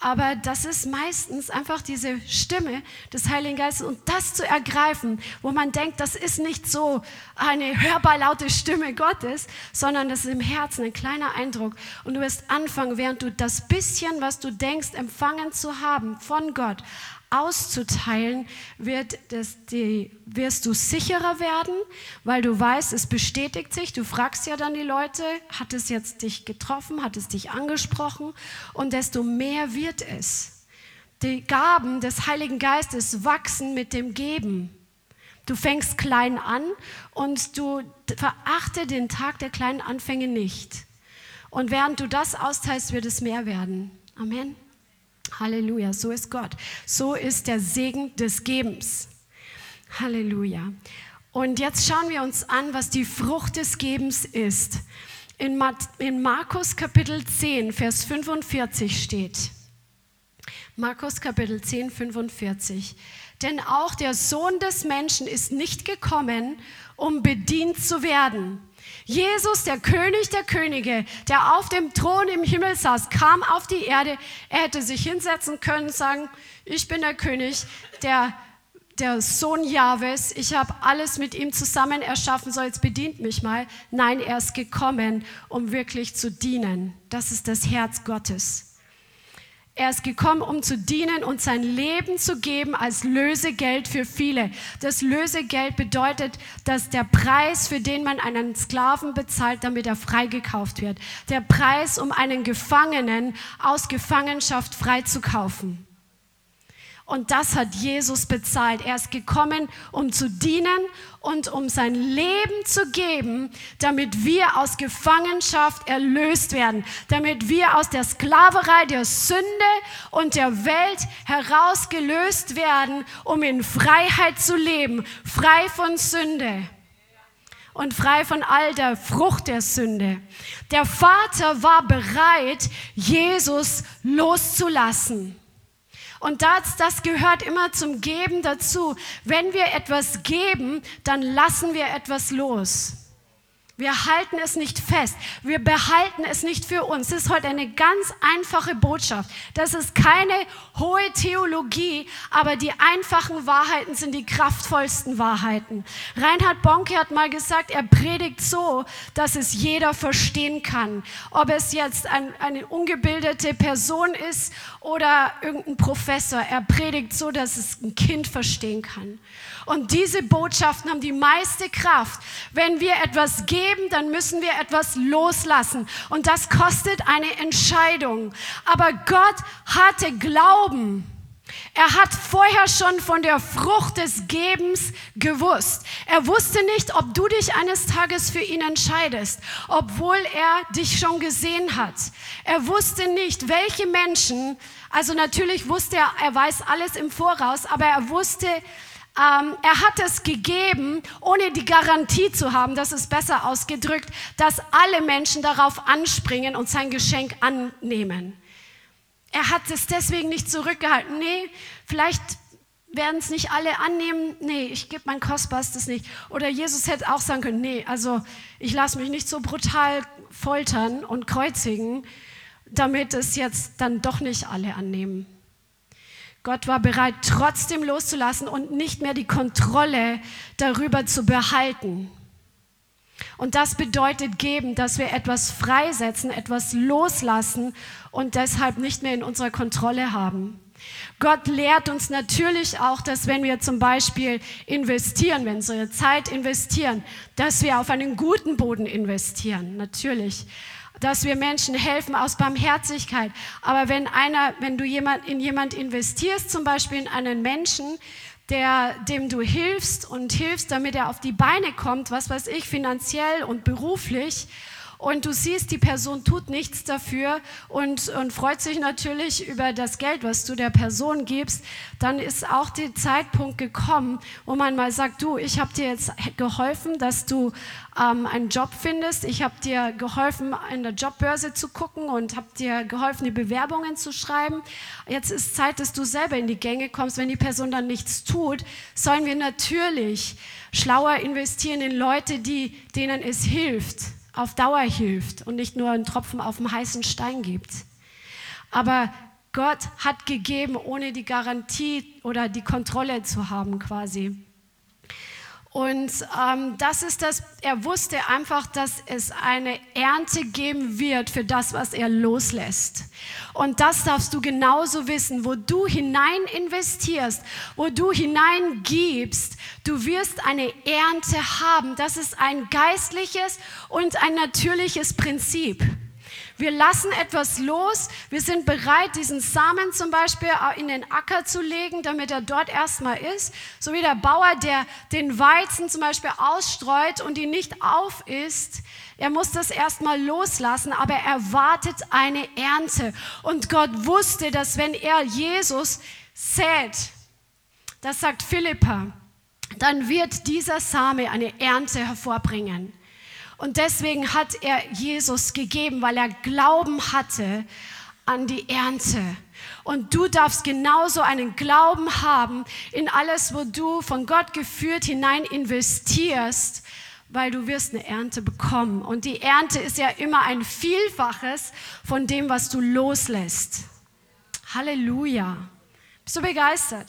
Aber das ist meistens einfach diese Stimme des Heiligen Geistes und das zu ergreifen, wo man denkt, das ist nicht so eine hörbar laute Stimme Gottes, sondern das ist im Herzen ein kleiner Eindruck. Und du wirst anfangen, während du das bisschen, was du denkst, empfangen zu haben von Gott, auszuteilen, wird das die, wirst du sicherer werden, weil du weißt, es bestätigt sich. Du fragst ja dann die Leute, hat es jetzt dich getroffen, hat es dich angesprochen und desto mehr wird es. Die Gaben des Heiligen Geistes wachsen mit dem Geben. Du fängst klein an und du verachte den Tag der kleinen Anfänge nicht. Und während du das austeilst, wird es mehr werden. Amen. Halleluja, so ist Gott. So ist der Segen des Gebens. Halleluja. Und jetzt schauen wir uns an, was die Frucht des Gebens ist. In, Markus Kapitel 10, Vers 45 steht. Markus Kapitel 10, 45. Denn auch der Sohn des Menschen ist nicht gekommen, um bedient zu werden, Jesus, der König der Könige, der auf dem Thron im Himmel saß, kam auf die Erde. Er hätte sich hinsetzen können und sagen, ich bin der König, der der Sohn Jahwes, ich habe alles mit ihm zusammen erschaffen, so jetzt bedient mich mal. Nein, er ist gekommen, um wirklich zu dienen. Das ist das Herz Gottes. Er ist gekommen, um zu dienen und sein Leben zu geben als Lösegeld für viele. Das Lösegeld bedeutet, dass der Preis, für den man einen Sklaven bezahlt, damit er freigekauft wird. Der Preis, um einen Gefangenen aus Gefangenschaft freizukaufen. Und das hat Jesus bezahlt. Er ist gekommen, um zu dienen und um sein Leben zu geben, damit wir aus Gefangenschaft erlöst werden, damit wir aus der Sklaverei der Sünde und der Welt herausgelöst werden, um in Freiheit zu leben, frei von Sünde und frei von all der Frucht der Sünde. Der Vater war bereit, Jesus loszulassen. Und das, das gehört immer zum Geben dazu. Wenn wir etwas geben, dann lassen wir etwas los. Wir halten es nicht fest. Wir behalten es nicht für uns. Das ist heute eine ganz einfache Botschaft. Das ist keine hohe Theologie, aber die einfachen Wahrheiten sind die kraftvollsten Wahrheiten. Reinhard Bonke hat mal gesagt, er predigt so, dass es jeder verstehen kann. Ob es jetzt ein, eine ungebildete Person ist oder irgendein Professor. Er predigt so, dass es ein Kind verstehen kann. Und diese Botschaften haben die meiste Kraft. Wenn wir etwas geben, dann müssen wir etwas loslassen. Und das kostet eine Entscheidung. Aber Gott hatte Glauben. Er hat vorher schon von der Frucht des Gebens gewusst. Er wusste nicht, ob du dich eines Tages für ihn entscheidest, obwohl er dich schon gesehen hat. Er wusste nicht, welche Menschen, also natürlich wusste er, er weiß alles im Voraus, aber er wusste, ähm, er hat es gegeben, ohne die Garantie zu haben, das ist besser ausgedrückt, dass alle Menschen darauf anspringen und sein Geschenk annehmen. Er hat es deswegen nicht zurückgehalten. Nee, vielleicht werden es nicht alle annehmen. Nee, ich gebe mein Kostbarstes nicht. Oder Jesus hätte auch sagen können, nee, also ich lasse mich nicht so brutal foltern und kreuzigen, damit es jetzt dann doch nicht alle annehmen. Gott war bereit, trotzdem loszulassen und nicht mehr die Kontrolle darüber zu behalten. Und das bedeutet geben, dass wir etwas freisetzen, etwas loslassen und deshalb nicht mehr in unserer Kontrolle haben. Gott lehrt uns natürlich auch, dass wenn wir zum Beispiel investieren, wenn wir unsere Zeit investieren, dass wir auf einen guten Boden investieren, natürlich dass wir Menschen helfen aus Barmherzigkeit. Aber wenn einer, wenn du jemand, in jemand investierst, zum Beispiel in einen Menschen, der, dem du hilfst und hilfst, damit er auf die Beine kommt, was weiß ich, finanziell und beruflich, und du siehst, die Person tut nichts dafür und, und freut sich natürlich über das Geld, was du der Person gibst, dann ist auch der Zeitpunkt gekommen, wo man mal sagt, du, ich habe dir jetzt geholfen, dass du ähm, einen Job findest, ich habe dir geholfen, in der Jobbörse zu gucken und habe dir geholfen, die Bewerbungen zu schreiben. Jetzt ist Zeit, dass du selber in die Gänge kommst. Wenn die Person dann nichts tut, sollen wir natürlich schlauer investieren in Leute, die, denen es hilft auf Dauer hilft und nicht nur einen Tropfen auf dem heißen Stein gibt. Aber Gott hat gegeben, ohne die Garantie oder die Kontrolle zu haben quasi. Und ähm, das ist das, er wusste einfach, dass es eine Ernte geben wird für das, was er loslässt. Und das darfst du genauso wissen, wo du hinein investierst, wo du hineingibst, du wirst eine Ernte haben. Das ist ein geistliches und ein natürliches Prinzip. Wir lassen etwas los. Wir sind bereit, diesen Samen zum Beispiel in den Acker zu legen, damit er dort erstmal ist. So wie der Bauer, der den Weizen zum Beispiel ausstreut und ihn nicht aufisst. Er muss das erstmal loslassen, aber er wartet eine Ernte. Und Gott wusste, dass wenn er Jesus sät, das sagt Philippa, dann wird dieser Same eine Ernte hervorbringen. Und deswegen hat er Jesus gegeben, weil er Glauben hatte an die Ernte. Und du darfst genauso einen Glauben haben in alles, wo du von Gott geführt hinein investierst, weil du wirst eine Ernte bekommen. Und die Ernte ist ja immer ein Vielfaches von dem, was du loslässt. Halleluja. Bist du begeistert?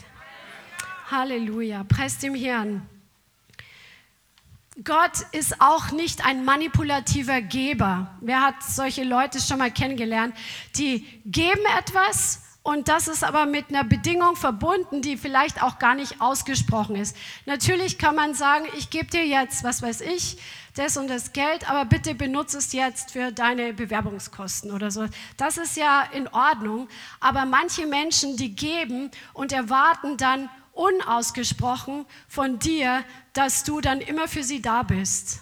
Halleluja. Preist dem Herrn. Gott ist auch nicht ein manipulativer Geber. Wer hat solche Leute schon mal kennengelernt? Die geben etwas und das ist aber mit einer Bedingung verbunden, die vielleicht auch gar nicht ausgesprochen ist. Natürlich kann man sagen, ich gebe dir jetzt, was weiß ich, das und das Geld, aber bitte benutze es jetzt für deine Bewerbungskosten oder so. Das ist ja in Ordnung, aber manche Menschen, die geben und erwarten dann unausgesprochen von dir, dass du dann immer für sie da bist.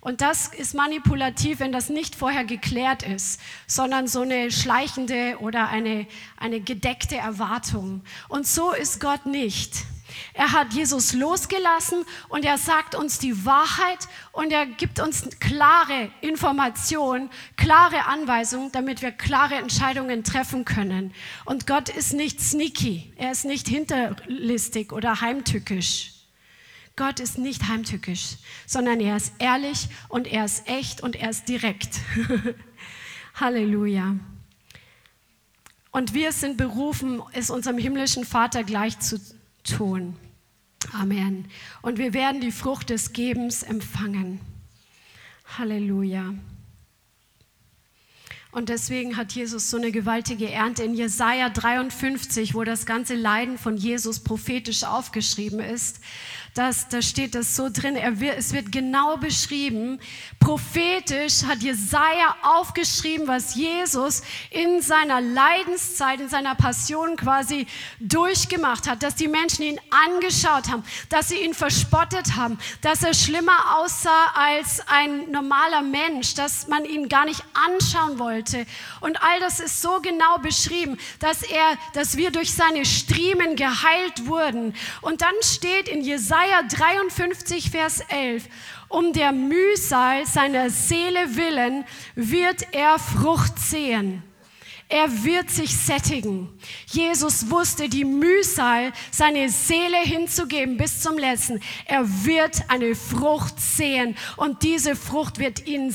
Und das ist manipulativ, wenn das nicht vorher geklärt ist, sondern so eine schleichende oder eine, eine gedeckte Erwartung. Und so ist Gott nicht. Er hat Jesus losgelassen und er sagt uns die Wahrheit und er gibt uns klare Informationen, klare Anweisungen, damit wir klare Entscheidungen treffen können. Und Gott ist nicht sneaky, er ist nicht hinterlistig oder heimtückisch. Gott ist nicht heimtückisch, sondern er ist ehrlich und er ist echt und er ist direkt. *laughs* Halleluja. Und wir sind berufen, es unserem himmlischen Vater gleich zu tun. Amen. Und wir werden die Frucht des Gebens empfangen. Halleluja. Und deswegen hat Jesus so eine gewaltige Ernte in Jesaja 53, wo das ganze Leiden von Jesus prophetisch aufgeschrieben ist das, da steht das so drin, wird, es wird genau beschrieben. Prophetisch hat Jesaja aufgeschrieben, was Jesus in seiner Leidenszeit, in seiner Passion quasi durchgemacht hat, dass die Menschen ihn angeschaut haben, dass sie ihn verspottet haben, dass er schlimmer aussah als ein normaler Mensch, dass man ihn gar nicht anschauen wollte. Und all das ist so genau beschrieben, dass er, dass wir durch seine Striemen geheilt wurden. Und dann steht in Jesaja Jesaja 53, Vers 11. Um der Mühsal seiner Seele willen wird er Frucht sehen. Er wird sich sättigen. Jesus wusste die Mühsal, seine Seele hinzugeben bis zum letzten. Er wird eine Frucht sehen und diese Frucht wird ihn,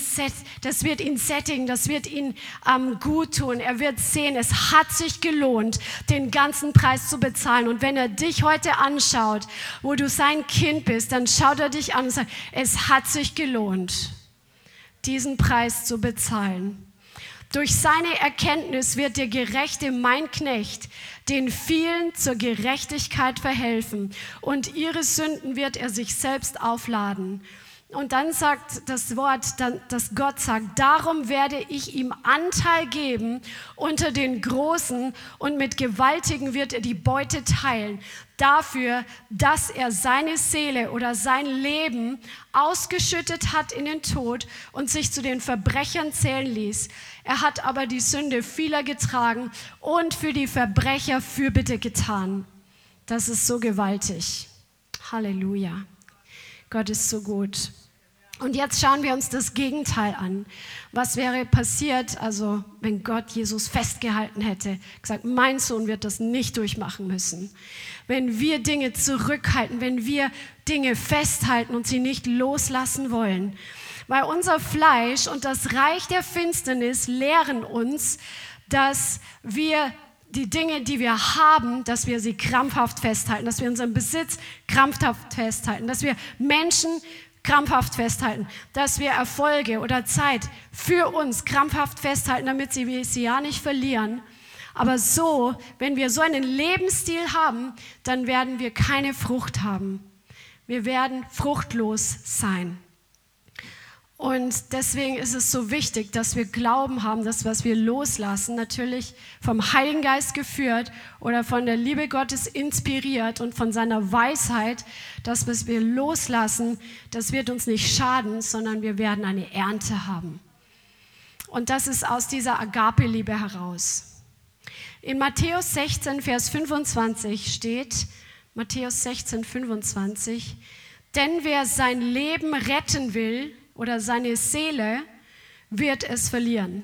das wird ihn sättigen, das wird ihn ähm, gut tun. Er wird sehen, es hat sich gelohnt, den ganzen Preis zu bezahlen. Und wenn er dich heute anschaut, wo du sein Kind bist, dann schaut er dich an und sagt, es hat sich gelohnt, diesen Preis zu bezahlen. Durch seine Erkenntnis wird der Gerechte, mein Knecht, den vielen zur Gerechtigkeit verhelfen und ihre Sünden wird er sich selbst aufladen. Und dann sagt das Wort, dass Gott sagt, darum werde ich ihm Anteil geben unter den Großen und mit Gewaltigen wird er die Beute teilen. Dafür, dass er seine Seele oder sein Leben ausgeschüttet hat in den Tod und sich zu den Verbrechern zählen ließ. Er hat aber die Sünde vieler getragen und für die Verbrecher Fürbitte getan. Das ist so gewaltig. Halleluja. Gott ist so gut. Und jetzt schauen wir uns das Gegenteil an. Was wäre passiert, also wenn Gott Jesus festgehalten hätte, gesagt, mein Sohn wird das nicht durchmachen müssen. Wenn wir Dinge zurückhalten, wenn wir Dinge festhalten und sie nicht loslassen wollen. Weil unser Fleisch und das Reich der Finsternis lehren uns, dass wir die Dinge, die wir haben, dass wir sie krampfhaft festhalten, dass wir unseren Besitz krampfhaft festhalten, dass wir Menschen krampfhaft festhalten, dass wir Erfolge oder Zeit für uns krampfhaft festhalten, damit sie sie ja nicht verlieren. Aber so, wenn wir so einen Lebensstil haben, dann werden wir keine Frucht haben. Wir werden fruchtlos sein. Und deswegen ist es so wichtig, dass wir Glauben haben, dass was wir loslassen, natürlich vom Heiligen Geist geführt oder von der Liebe Gottes inspiriert und von seiner Weisheit, dass was wir loslassen, das wird uns nicht schaden, sondern wir werden eine Ernte haben. Und das ist aus dieser Agape-Liebe heraus. In Matthäus 16, Vers 25 steht, Matthäus 16, 25, denn wer sein Leben retten will, oder seine Seele wird es verlieren.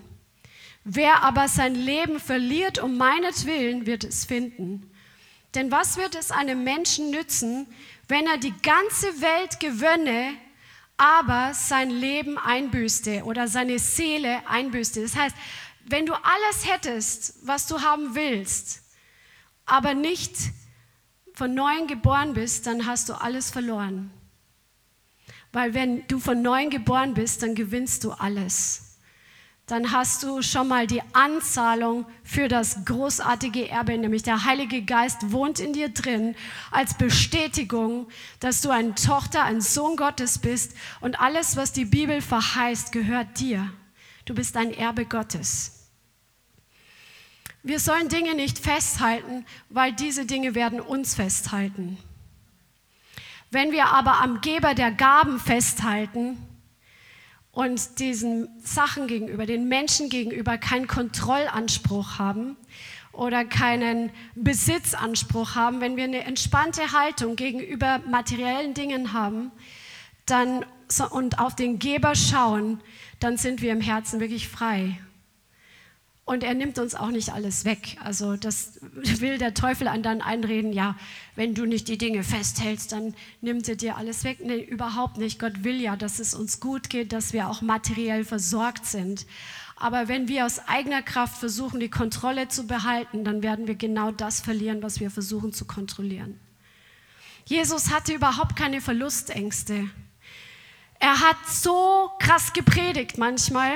Wer aber sein Leben verliert um meinetwillen, wird es finden. Denn was wird es einem Menschen nützen, wenn er die ganze Welt gewönne, aber sein Leben einbüßte oder seine Seele einbüßte? Das heißt, wenn du alles hättest, was du haben willst, aber nicht von neuem geboren bist, dann hast du alles verloren. Weil wenn du von neuem geboren bist, dann gewinnst du alles dann hast du schon mal die Anzahlung für das großartige Erbe, nämlich der Heilige Geist wohnt in dir drin als Bestätigung, dass du eine Tochter, ein Sohn Gottes bist und alles, was die Bibel verheißt, gehört dir. Du bist ein Erbe Gottes. Wir sollen Dinge nicht festhalten, weil diese Dinge werden uns festhalten. Wenn wir aber am Geber der Gaben festhalten, und diesen Sachen gegenüber, den Menschen gegenüber keinen Kontrollanspruch haben oder keinen Besitzanspruch haben, wenn wir eine entspannte Haltung gegenüber materiellen Dingen haben dann, und auf den Geber schauen, dann sind wir im Herzen wirklich frei. Und er nimmt uns auch nicht alles weg. Also das will der Teufel an dann einreden, ja, wenn du nicht die Dinge festhältst, dann nimmt er dir alles weg. Nee, überhaupt nicht. Gott will ja, dass es uns gut geht, dass wir auch materiell versorgt sind. Aber wenn wir aus eigener Kraft versuchen, die Kontrolle zu behalten, dann werden wir genau das verlieren, was wir versuchen zu kontrollieren. Jesus hatte überhaupt keine Verlustängste. Er hat so krass gepredigt manchmal,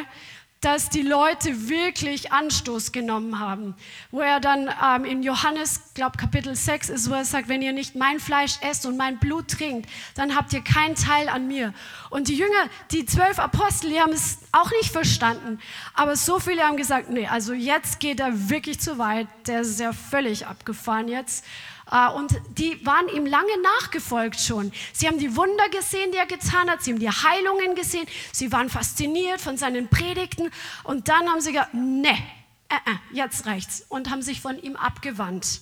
dass die Leute wirklich Anstoß genommen haben. Wo er dann ähm, in Johannes, glaube Kapitel 6 ist, wo er sagt, wenn ihr nicht mein Fleisch esst und mein Blut trinkt, dann habt ihr keinen Teil an mir. Und die Jünger, die zwölf Apostel, die haben es auch nicht verstanden. Aber so viele haben gesagt, nee, also jetzt geht er wirklich zu weit. Der ist ja völlig abgefahren jetzt. Äh, und die waren ihm lange nachgefolgt schon. Sie haben die Wunder gesehen, die er getan hat. Sie haben die Heilungen gesehen. Sie waren fasziniert von seinen Predigten. Und dann haben sie gesagt, ne, äh, äh, jetzt reicht's. Und haben sich von ihm abgewandt.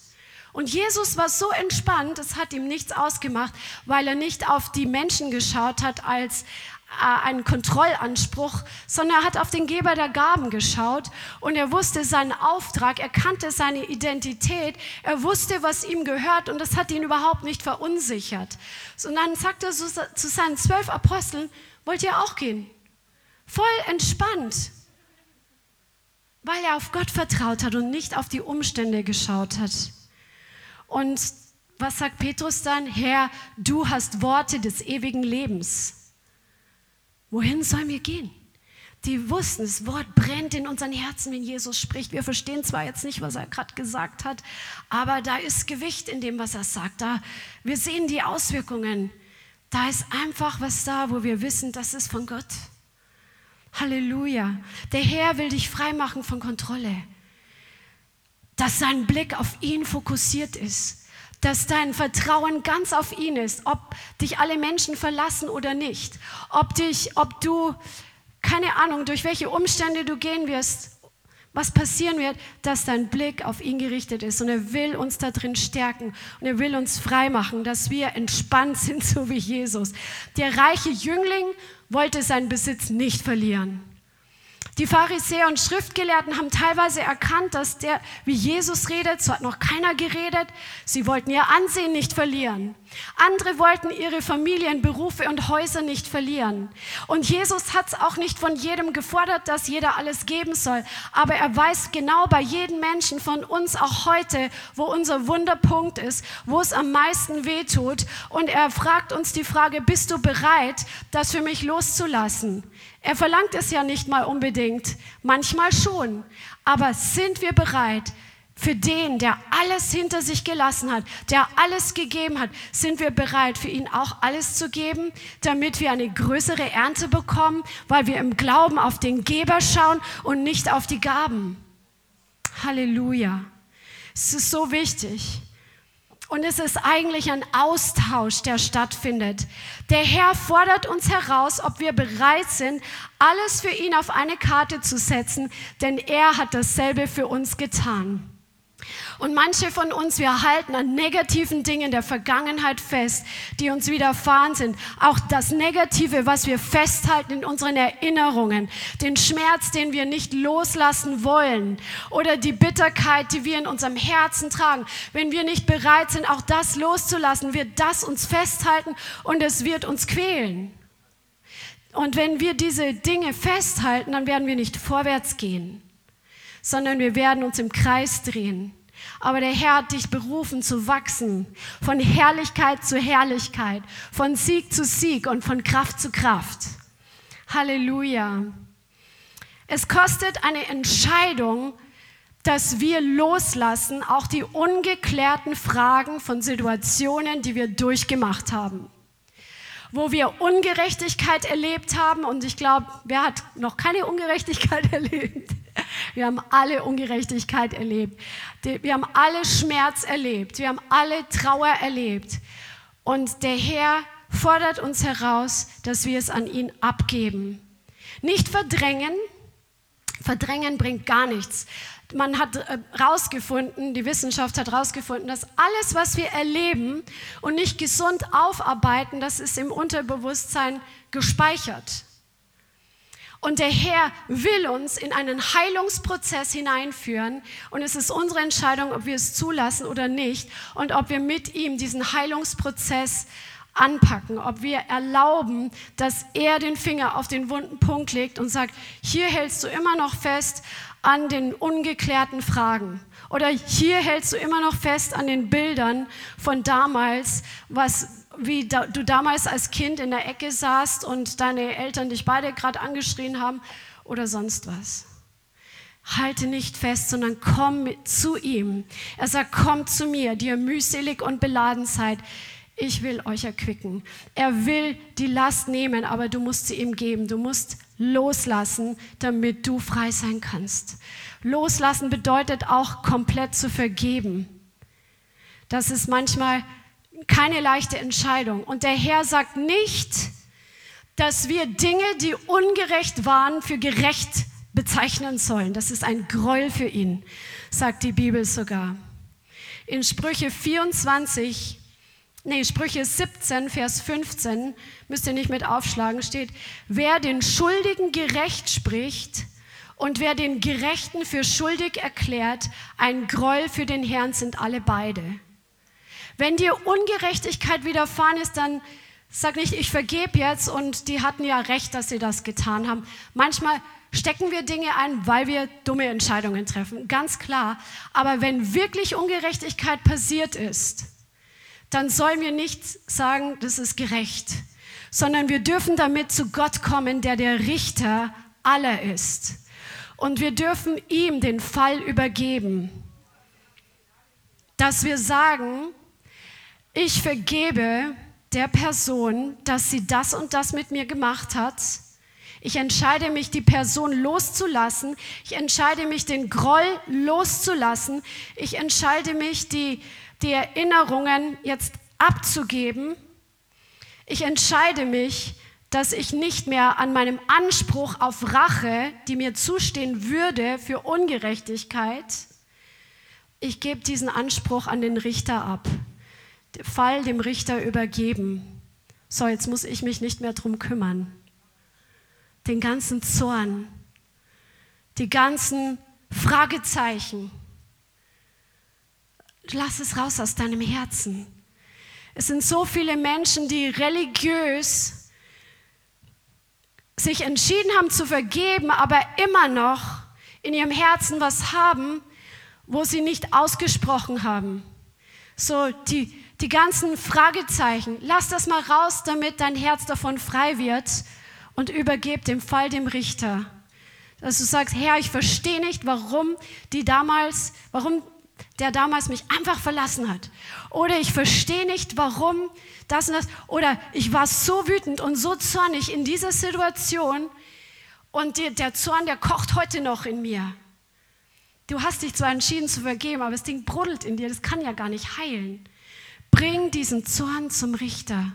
Und Jesus war so entspannt, es hat ihm nichts ausgemacht, weil er nicht auf die Menschen geschaut hat als, einen Kontrollanspruch, sondern er hat auf den Geber der Gaben geschaut und er wusste seinen Auftrag, er kannte seine Identität, er wusste, was ihm gehört und das hat ihn überhaupt nicht verunsichert. Und dann sagt er zu seinen zwölf Aposteln, wollt ihr auch gehen? Voll entspannt, weil er auf Gott vertraut hat und nicht auf die Umstände geschaut hat. Und was sagt Petrus dann? Herr, du hast Worte des ewigen Lebens. Wohin sollen wir gehen? Die wussten, das Wort brennt in unseren Herzen, wenn Jesus spricht. Wir verstehen zwar jetzt nicht, was er gerade gesagt hat, aber da ist Gewicht in dem, was er sagt. Da, wir sehen die Auswirkungen. Da ist einfach was da, wo wir wissen, das ist von Gott. Halleluja. Der Herr will dich freimachen von Kontrolle. Dass sein Blick auf ihn fokussiert ist dass dein Vertrauen ganz auf ihn ist, ob dich alle Menschen verlassen oder nicht, ob dich, ob du, keine Ahnung, durch welche Umstände du gehen wirst, was passieren wird, dass dein Blick auf ihn gerichtet ist. Und er will uns da drin stärken und er will uns frei machen, dass wir entspannt *laughs* sind, so wie Jesus. Der reiche Jüngling wollte seinen Besitz nicht verlieren. Die Pharisäer und Schriftgelehrten haben teilweise erkannt, dass der, wie Jesus redet, so hat noch keiner geredet. Sie wollten ihr Ansehen nicht verlieren. Andere wollten ihre Familien, Berufe und Häuser nicht verlieren. Und Jesus hat es auch nicht von jedem gefordert, dass jeder alles geben soll. Aber er weiß genau bei jedem Menschen von uns auch heute, wo unser Wunderpunkt ist, wo es am meisten weh tut. Und er fragt uns die Frage, bist du bereit, das für mich loszulassen? Er verlangt es ja nicht mal unbedingt, manchmal schon. Aber sind wir bereit, für den, der alles hinter sich gelassen hat, der alles gegeben hat, sind wir bereit, für ihn auch alles zu geben, damit wir eine größere Ernte bekommen, weil wir im Glauben auf den Geber schauen und nicht auf die Gaben. Halleluja. Es ist so wichtig. Und es ist eigentlich ein Austausch, der stattfindet. Der Herr fordert uns heraus, ob wir bereit sind, alles für ihn auf eine Karte zu setzen, denn er hat dasselbe für uns getan. Und manche von uns, wir halten an negativen Dingen der Vergangenheit fest, die uns widerfahren sind. Auch das Negative, was wir festhalten in unseren Erinnerungen, den Schmerz, den wir nicht loslassen wollen oder die Bitterkeit, die wir in unserem Herzen tragen. Wenn wir nicht bereit sind, auch das loszulassen, wird das uns festhalten und es wird uns quälen. Und wenn wir diese Dinge festhalten, dann werden wir nicht vorwärts gehen sondern wir werden uns im Kreis drehen. Aber der Herr hat dich berufen zu wachsen, von Herrlichkeit zu Herrlichkeit, von Sieg zu Sieg und von Kraft zu Kraft. Halleluja. Es kostet eine Entscheidung, dass wir loslassen, auch die ungeklärten Fragen von Situationen, die wir durchgemacht haben. Wo wir Ungerechtigkeit erlebt haben und ich glaube, wer hat noch keine Ungerechtigkeit *laughs* erlebt? Wir haben alle Ungerechtigkeit erlebt. Wir haben alle Schmerz erlebt. Wir haben alle Trauer erlebt. Und der Herr fordert uns heraus, dass wir es an ihn abgeben. Nicht verdrängen. Verdrängen bringt gar nichts. Man hat herausgefunden, äh, die Wissenschaft hat herausgefunden, dass alles, was wir erleben und nicht gesund aufarbeiten, das ist im Unterbewusstsein gespeichert. Und der Herr will uns in einen Heilungsprozess hineinführen. Und es ist unsere Entscheidung, ob wir es zulassen oder nicht. Und ob wir mit ihm diesen Heilungsprozess anpacken, ob wir erlauben, dass er den Finger auf den wunden Punkt legt und sagt, hier hältst du immer noch fest an den ungeklärten Fragen. Oder hier hältst du immer noch fest an den Bildern von damals, was wie da, du damals als Kind in der Ecke saßt und deine Eltern dich beide gerade angeschrien haben oder sonst was. Halte nicht fest, sondern komm zu ihm. Er sagt, komm zu mir, die ihr mühselig und beladen seid. Ich will euch erquicken. Er will die Last nehmen, aber du musst sie ihm geben. Du musst loslassen, damit du frei sein kannst. Loslassen bedeutet auch komplett zu vergeben. Das ist manchmal keine leichte Entscheidung. Und der Herr sagt nicht, dass wir Dinge, die ungerecht waren, für gerecht bezeichnen sollen. Das ist ein Gräuel für ihn, sagt die Bibel sogar. In Sprüche 24, nee, Sprüche 17, Vers 15, müsst ihr nicht mit aufschlagen, steht, wer den Schuldigen gerecht spricht und wer den Gerechten für schuldig erklärt, ein Gräuel für den Herrn sind alle beide. Wenn dir Ungerechtigkeit widerfahren ist, dann sag nicht, ich vergebe jetzt und die hatten ja recht, dass sie das getan haben. Manchmal stecken wir Dinge ein, weil wir dumme Entscheidungen treffen, ganz klar. Aber wenn wirklich Ungerechtigkeit passiert ist, dann sollen wir nicht sagen, das ist gerecht, sondern wir dürfen damit zu Gott kommen, der der Richter aller ist. Und wir dürfen ihm den Fall übergeben, dass wir sagen, ich vergebe der Person, dass sie das und das mit mir gemacht hat. Ich entscheide mich, die Person loszulassen. Ich entscheide mich, den Groll loszulassen. Ich entscheide mich, die, die Erinnerungen jetzt abzugeben. Ich entscheide mich, dass ich nicht mehr an meinem Anspruch auf Rache, die mir zustehen würde für Ungerechtigkeit, ich gebe diesen Anspruch an den Richter ab. Fall dem Richter übergeben. So, jetzt muss ich mich nicht mehr drum kümmern. Den ganzen Zorn, die ganzen Fragezeichen. Lass es raus aus deinem Herzen. Es sind so viele Menschen, die religiös sich entschieden haben zu vergeben, aber immer noch in ihrem Herzen was haben, wo sie nicht ausgesprochen haben. So die die ganzen Fragezeichen, lass das mal raus, damit dein Herz davon frei wird und übergib dem Fall dem Richter. Dass du sagst, Herr, ich verstehe nicht, warum die damals, warum der damals mich einfach verlassen hat. Oder ich verstehe nicht, warum das und das. Oder ich war so wütend und so zornig in dieser Situation und der Zorn, der kocht heute noch in mir. Du hast dich zwar entschieden zu vergeben, aber das Ding brodelt in dir, das kann ja gar nicht heilen. Bring diesen Zorn zum Richter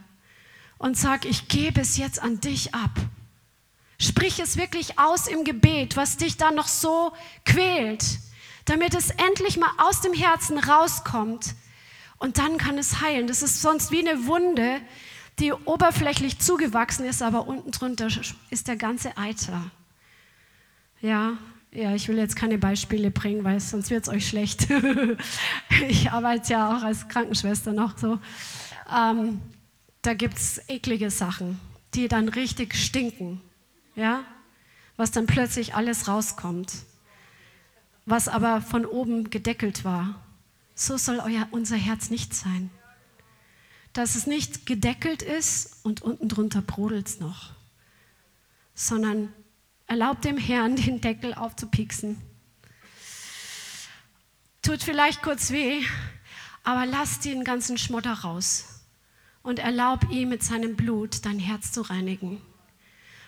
und sag, ich gebe es jetzt an dich ab. Sprich es wirklich aus im Gebet, was dich da noch so quält, damit es endlich mal aus dem Herzen rauskommt und dann kann es heilen. Das ist sonst wie eine Wunde, die oberflächlich zugewachsen ist, aber unten drunter ist der ganze Eiter. Ja, ja, ich will jetzt keine Beispiele bringen, weil sonst wird es euch schlecht. *laughs* ich arbeite ja auch als Krankenschwester noch so. Ähm, da gibt es eklige Sachen, die dann richtig stinken. Ja? Was dann plötzlich alles rauskommt. Was aber von oben gedeckelt war. So soll euer, unser Herz nicht sein. Dass es nicht gedeckelt ist und unten drunter brodelt es noch, sondern erlaubt dem Herrn, den Deckel aufzupiksen. Tut vielleicht kurz weh, aber lass den ganzen Schmotter raus und erlaub ihm mit seinem Blut dein Herz zu reinigen.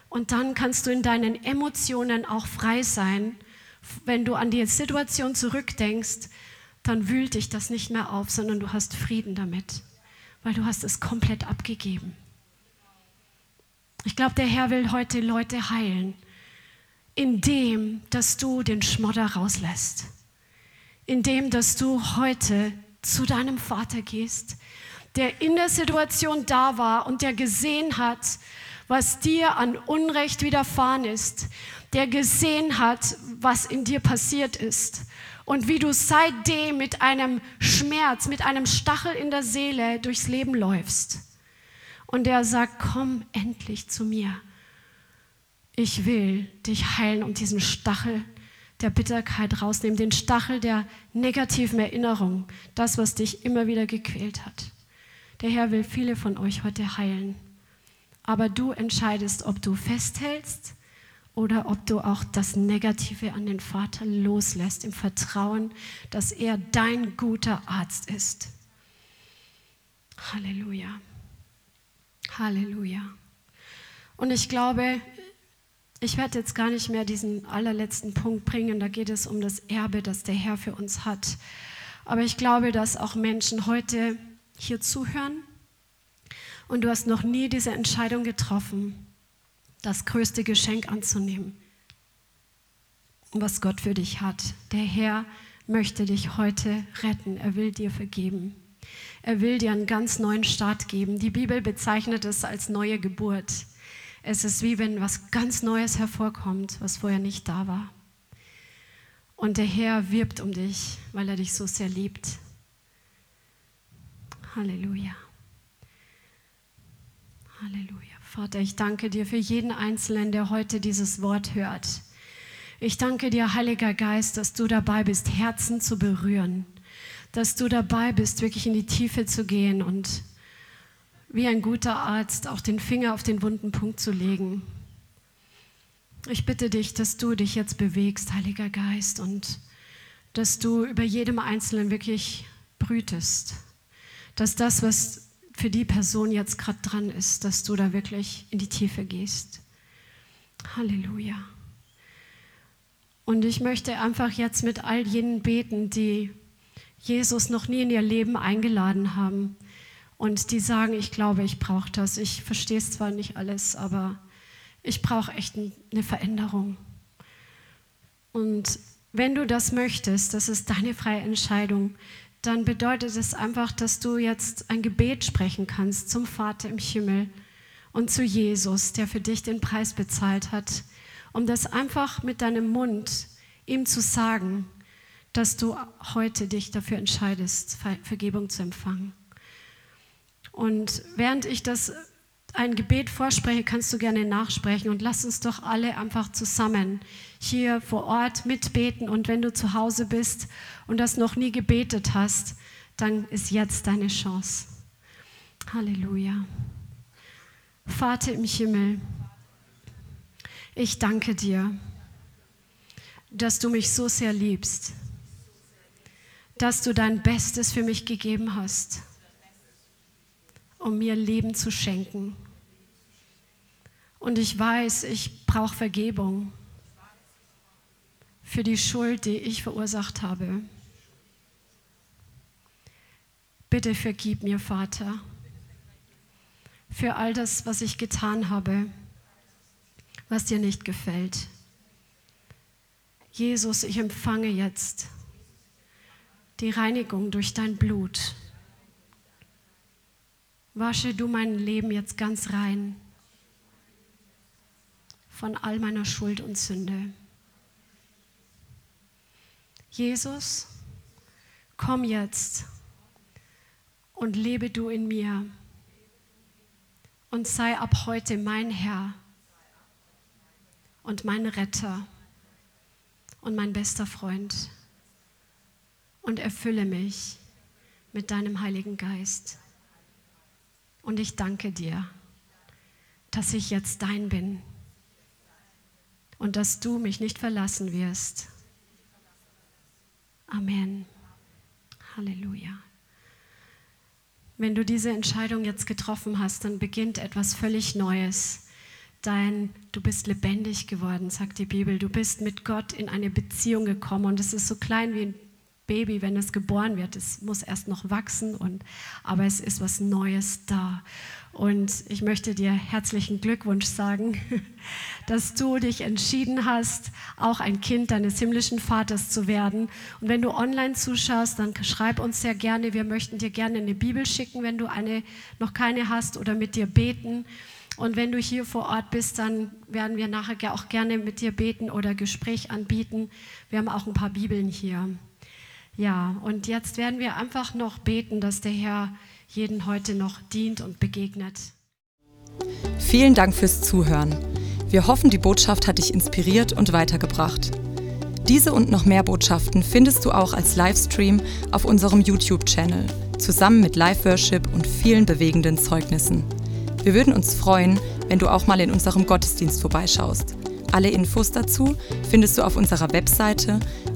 Und dann kannst du in deinen Emotionen auch frei sein. Wenn du an die Situation zurückdenkst, dann wühlt dich das nicht mehr auf, sondern du hast Frieden damit, weil du hast es komplett abgegeben. Ich glaube, der Herr will heute Leute heilen, indem, dass du den Schmodder rauslässt, indem, dass du heute zu deinem Vater gehst, der in der Situation da war und der gesehen hat, was dir an Unrecht widerfahren ist, der gesehen hat, was in dir passiert ist und wie du seitdem mit einem Schmerz, mit einem Stachel in der Seele durchs Leben läufst. Und der sagt, komm endlich zu mir. Ich will dich heilen und diesen Stachel der Bitterkeit rausnehmen, den Stachel der negativen Erinnerung, das, was dich immer wieder gequält hat. Der Herr will viele von euch heute heilen. Aber du entscheidest, ob du festhältst oder ob du auch das Negative an den Vater loslässt, im Vertrauen, dass er dein guter Arzt ist. Halleluja. Halleluja. Und ich glaube, ich werde jetzt gar nicht mehr diesen allerletzten Punkt bringen, da geht es um das Erbe, das der Herr für uns hat. Aber ich glaube, dass auch Menschen heute hier zuhören und du hast noch nie diese Entscheidung getroffen, das größte Geschenk anzunehmen, was Gott für dich hat. Der Herr möchte dich heute retten. Er will dir vergeben. Er will dir einen ganz neuen Start geben. Die Bibel bezeichnet es als neue Geburt. Es ist wie wenn was ganz Neues hervorkommt, was vorher nicht da war. Und der Herr wirbt um dich, weil er dich so sehr liebt. Halleluja. Halleluja. Vater, ich danke dir für jeden Einzelnen, der heute dieses Wort hört. Ich danke dir, Heiliger Geist, dass du dabei bist, Herzen zu berühren, dass du dabei bist, wirklich in die Tiefe zu gehen und wie ein guter Arzt auch den Finger auf den wunden Punkt zu legen. Ich bitte dich, dass du dich jetzt bewegst, Heiliger Geist, und dass du über jedem Einzelnen wirklich brütest, dass das, was für die Person jetzt gerade dran ist, dass du da wirklich in die Tiefe gehst. Halleluja. Und ich möchte einfach jetzt mit all jenen beten, die Jesus noch nie in ihr Leben eingeladen haben und die sagen, ich glaube, ich brauche das. Ich verstehe es zwar nicht alles, aber ich brauche echt eine Veränderung. Und wenn du das möchtest, das ist deine freie Entscheidung, dann bedeutet es einfach, dass du jetzt ein Gebet sprechen kannst zum Vater im Himmel und zu Jesus, der für dich den Preis bezahlt hat, um das einfach mit deinem Mund ihm zu sagen, dass du heute dich dafür entscheidest, Vergebung zu empfangen. Und während ich das ein Gebet vorspreche, kannst du gerne nachsprechen und lass uns doch alle einfach zusammen hier vor Ort mitbeten. Und wenn du zu Hause bist und das noch nie gebetet hast, dann ist jetzt deine Chance. Halleluja. Vater im Himmel, ich danke dir, dass du mich so sehr liebst, dass du dein Bestes für mich gegeben hast um mir Leben zu schenken. Und ich weiß, ich brauche Vergebung für die Schuld, die ich verursacht habe. Bitte vergib mir, Vater, für all das, was ich getan habe, was dir nicht gefällt. Jesus, ich empfange jetzt die Reinigung durch dein Blut. Wasche du mein Leben jetzt ganz rein von all meiner Schuld und Sünde. Jesus, komm jetzt und lebe du in mir und sei ab heute mein Herr und mein Retter und mein bester Freund. und erfülle mich mit deinem Heiligen Geist. Und ich danke dir, dass ich jetzt dein bin und dass du mich nicht verlassen wirst. Amen. Halleluja. Wenn du diese Entscheidung jetzt getroffen hast, dann beginnt etwas völlig Neues. Dein, du bist lebendig geworden, sagt die Bibel. Du bist mit Gott in eine Beziehung gekommen und es ist so klein wie ein Baby, wenn es geboren wird. Es muss erst noch wachsen, und, aber es ist was Neues da. Und ich möchte dir herzlichen Glückwunsch sagen, *laughs* dass du dich entschieden hast, auch ein Kind deines himmlischen Vaters zu werden. Und wenn du online zuschaust, dann schreib uns sehr gerne. Wir möchten dir gerne eine Bibel schicken, wenn du eine noch keine hast oder mit dir beten. Und wenn du hier vor Ort bist, dann werden wir nachher auch gerne mit dir beten oder Gespräch anbieten. Wir haben auch ein paar Bibeln hier. Ja, und jetzt werden wir einfach noch beten, dass der Herr jeden heute noch dient und begegnet. Vielen Dank fürs Zuhören. Wir hoffen, die Botschaft hat dich inspiriert und weitergebracht. Diese und noch mehr Botschaften findest du auch als Livestream auf unserem YouTube-Channel, zusammen mit Live-Worship und vielen bewegenden Zeugnissen. Wir würden uns freuen, wenn du auch mal in unserem Gottesdienst vorbeischaust. Alle Infos dazu findest du auf unserer Webseite,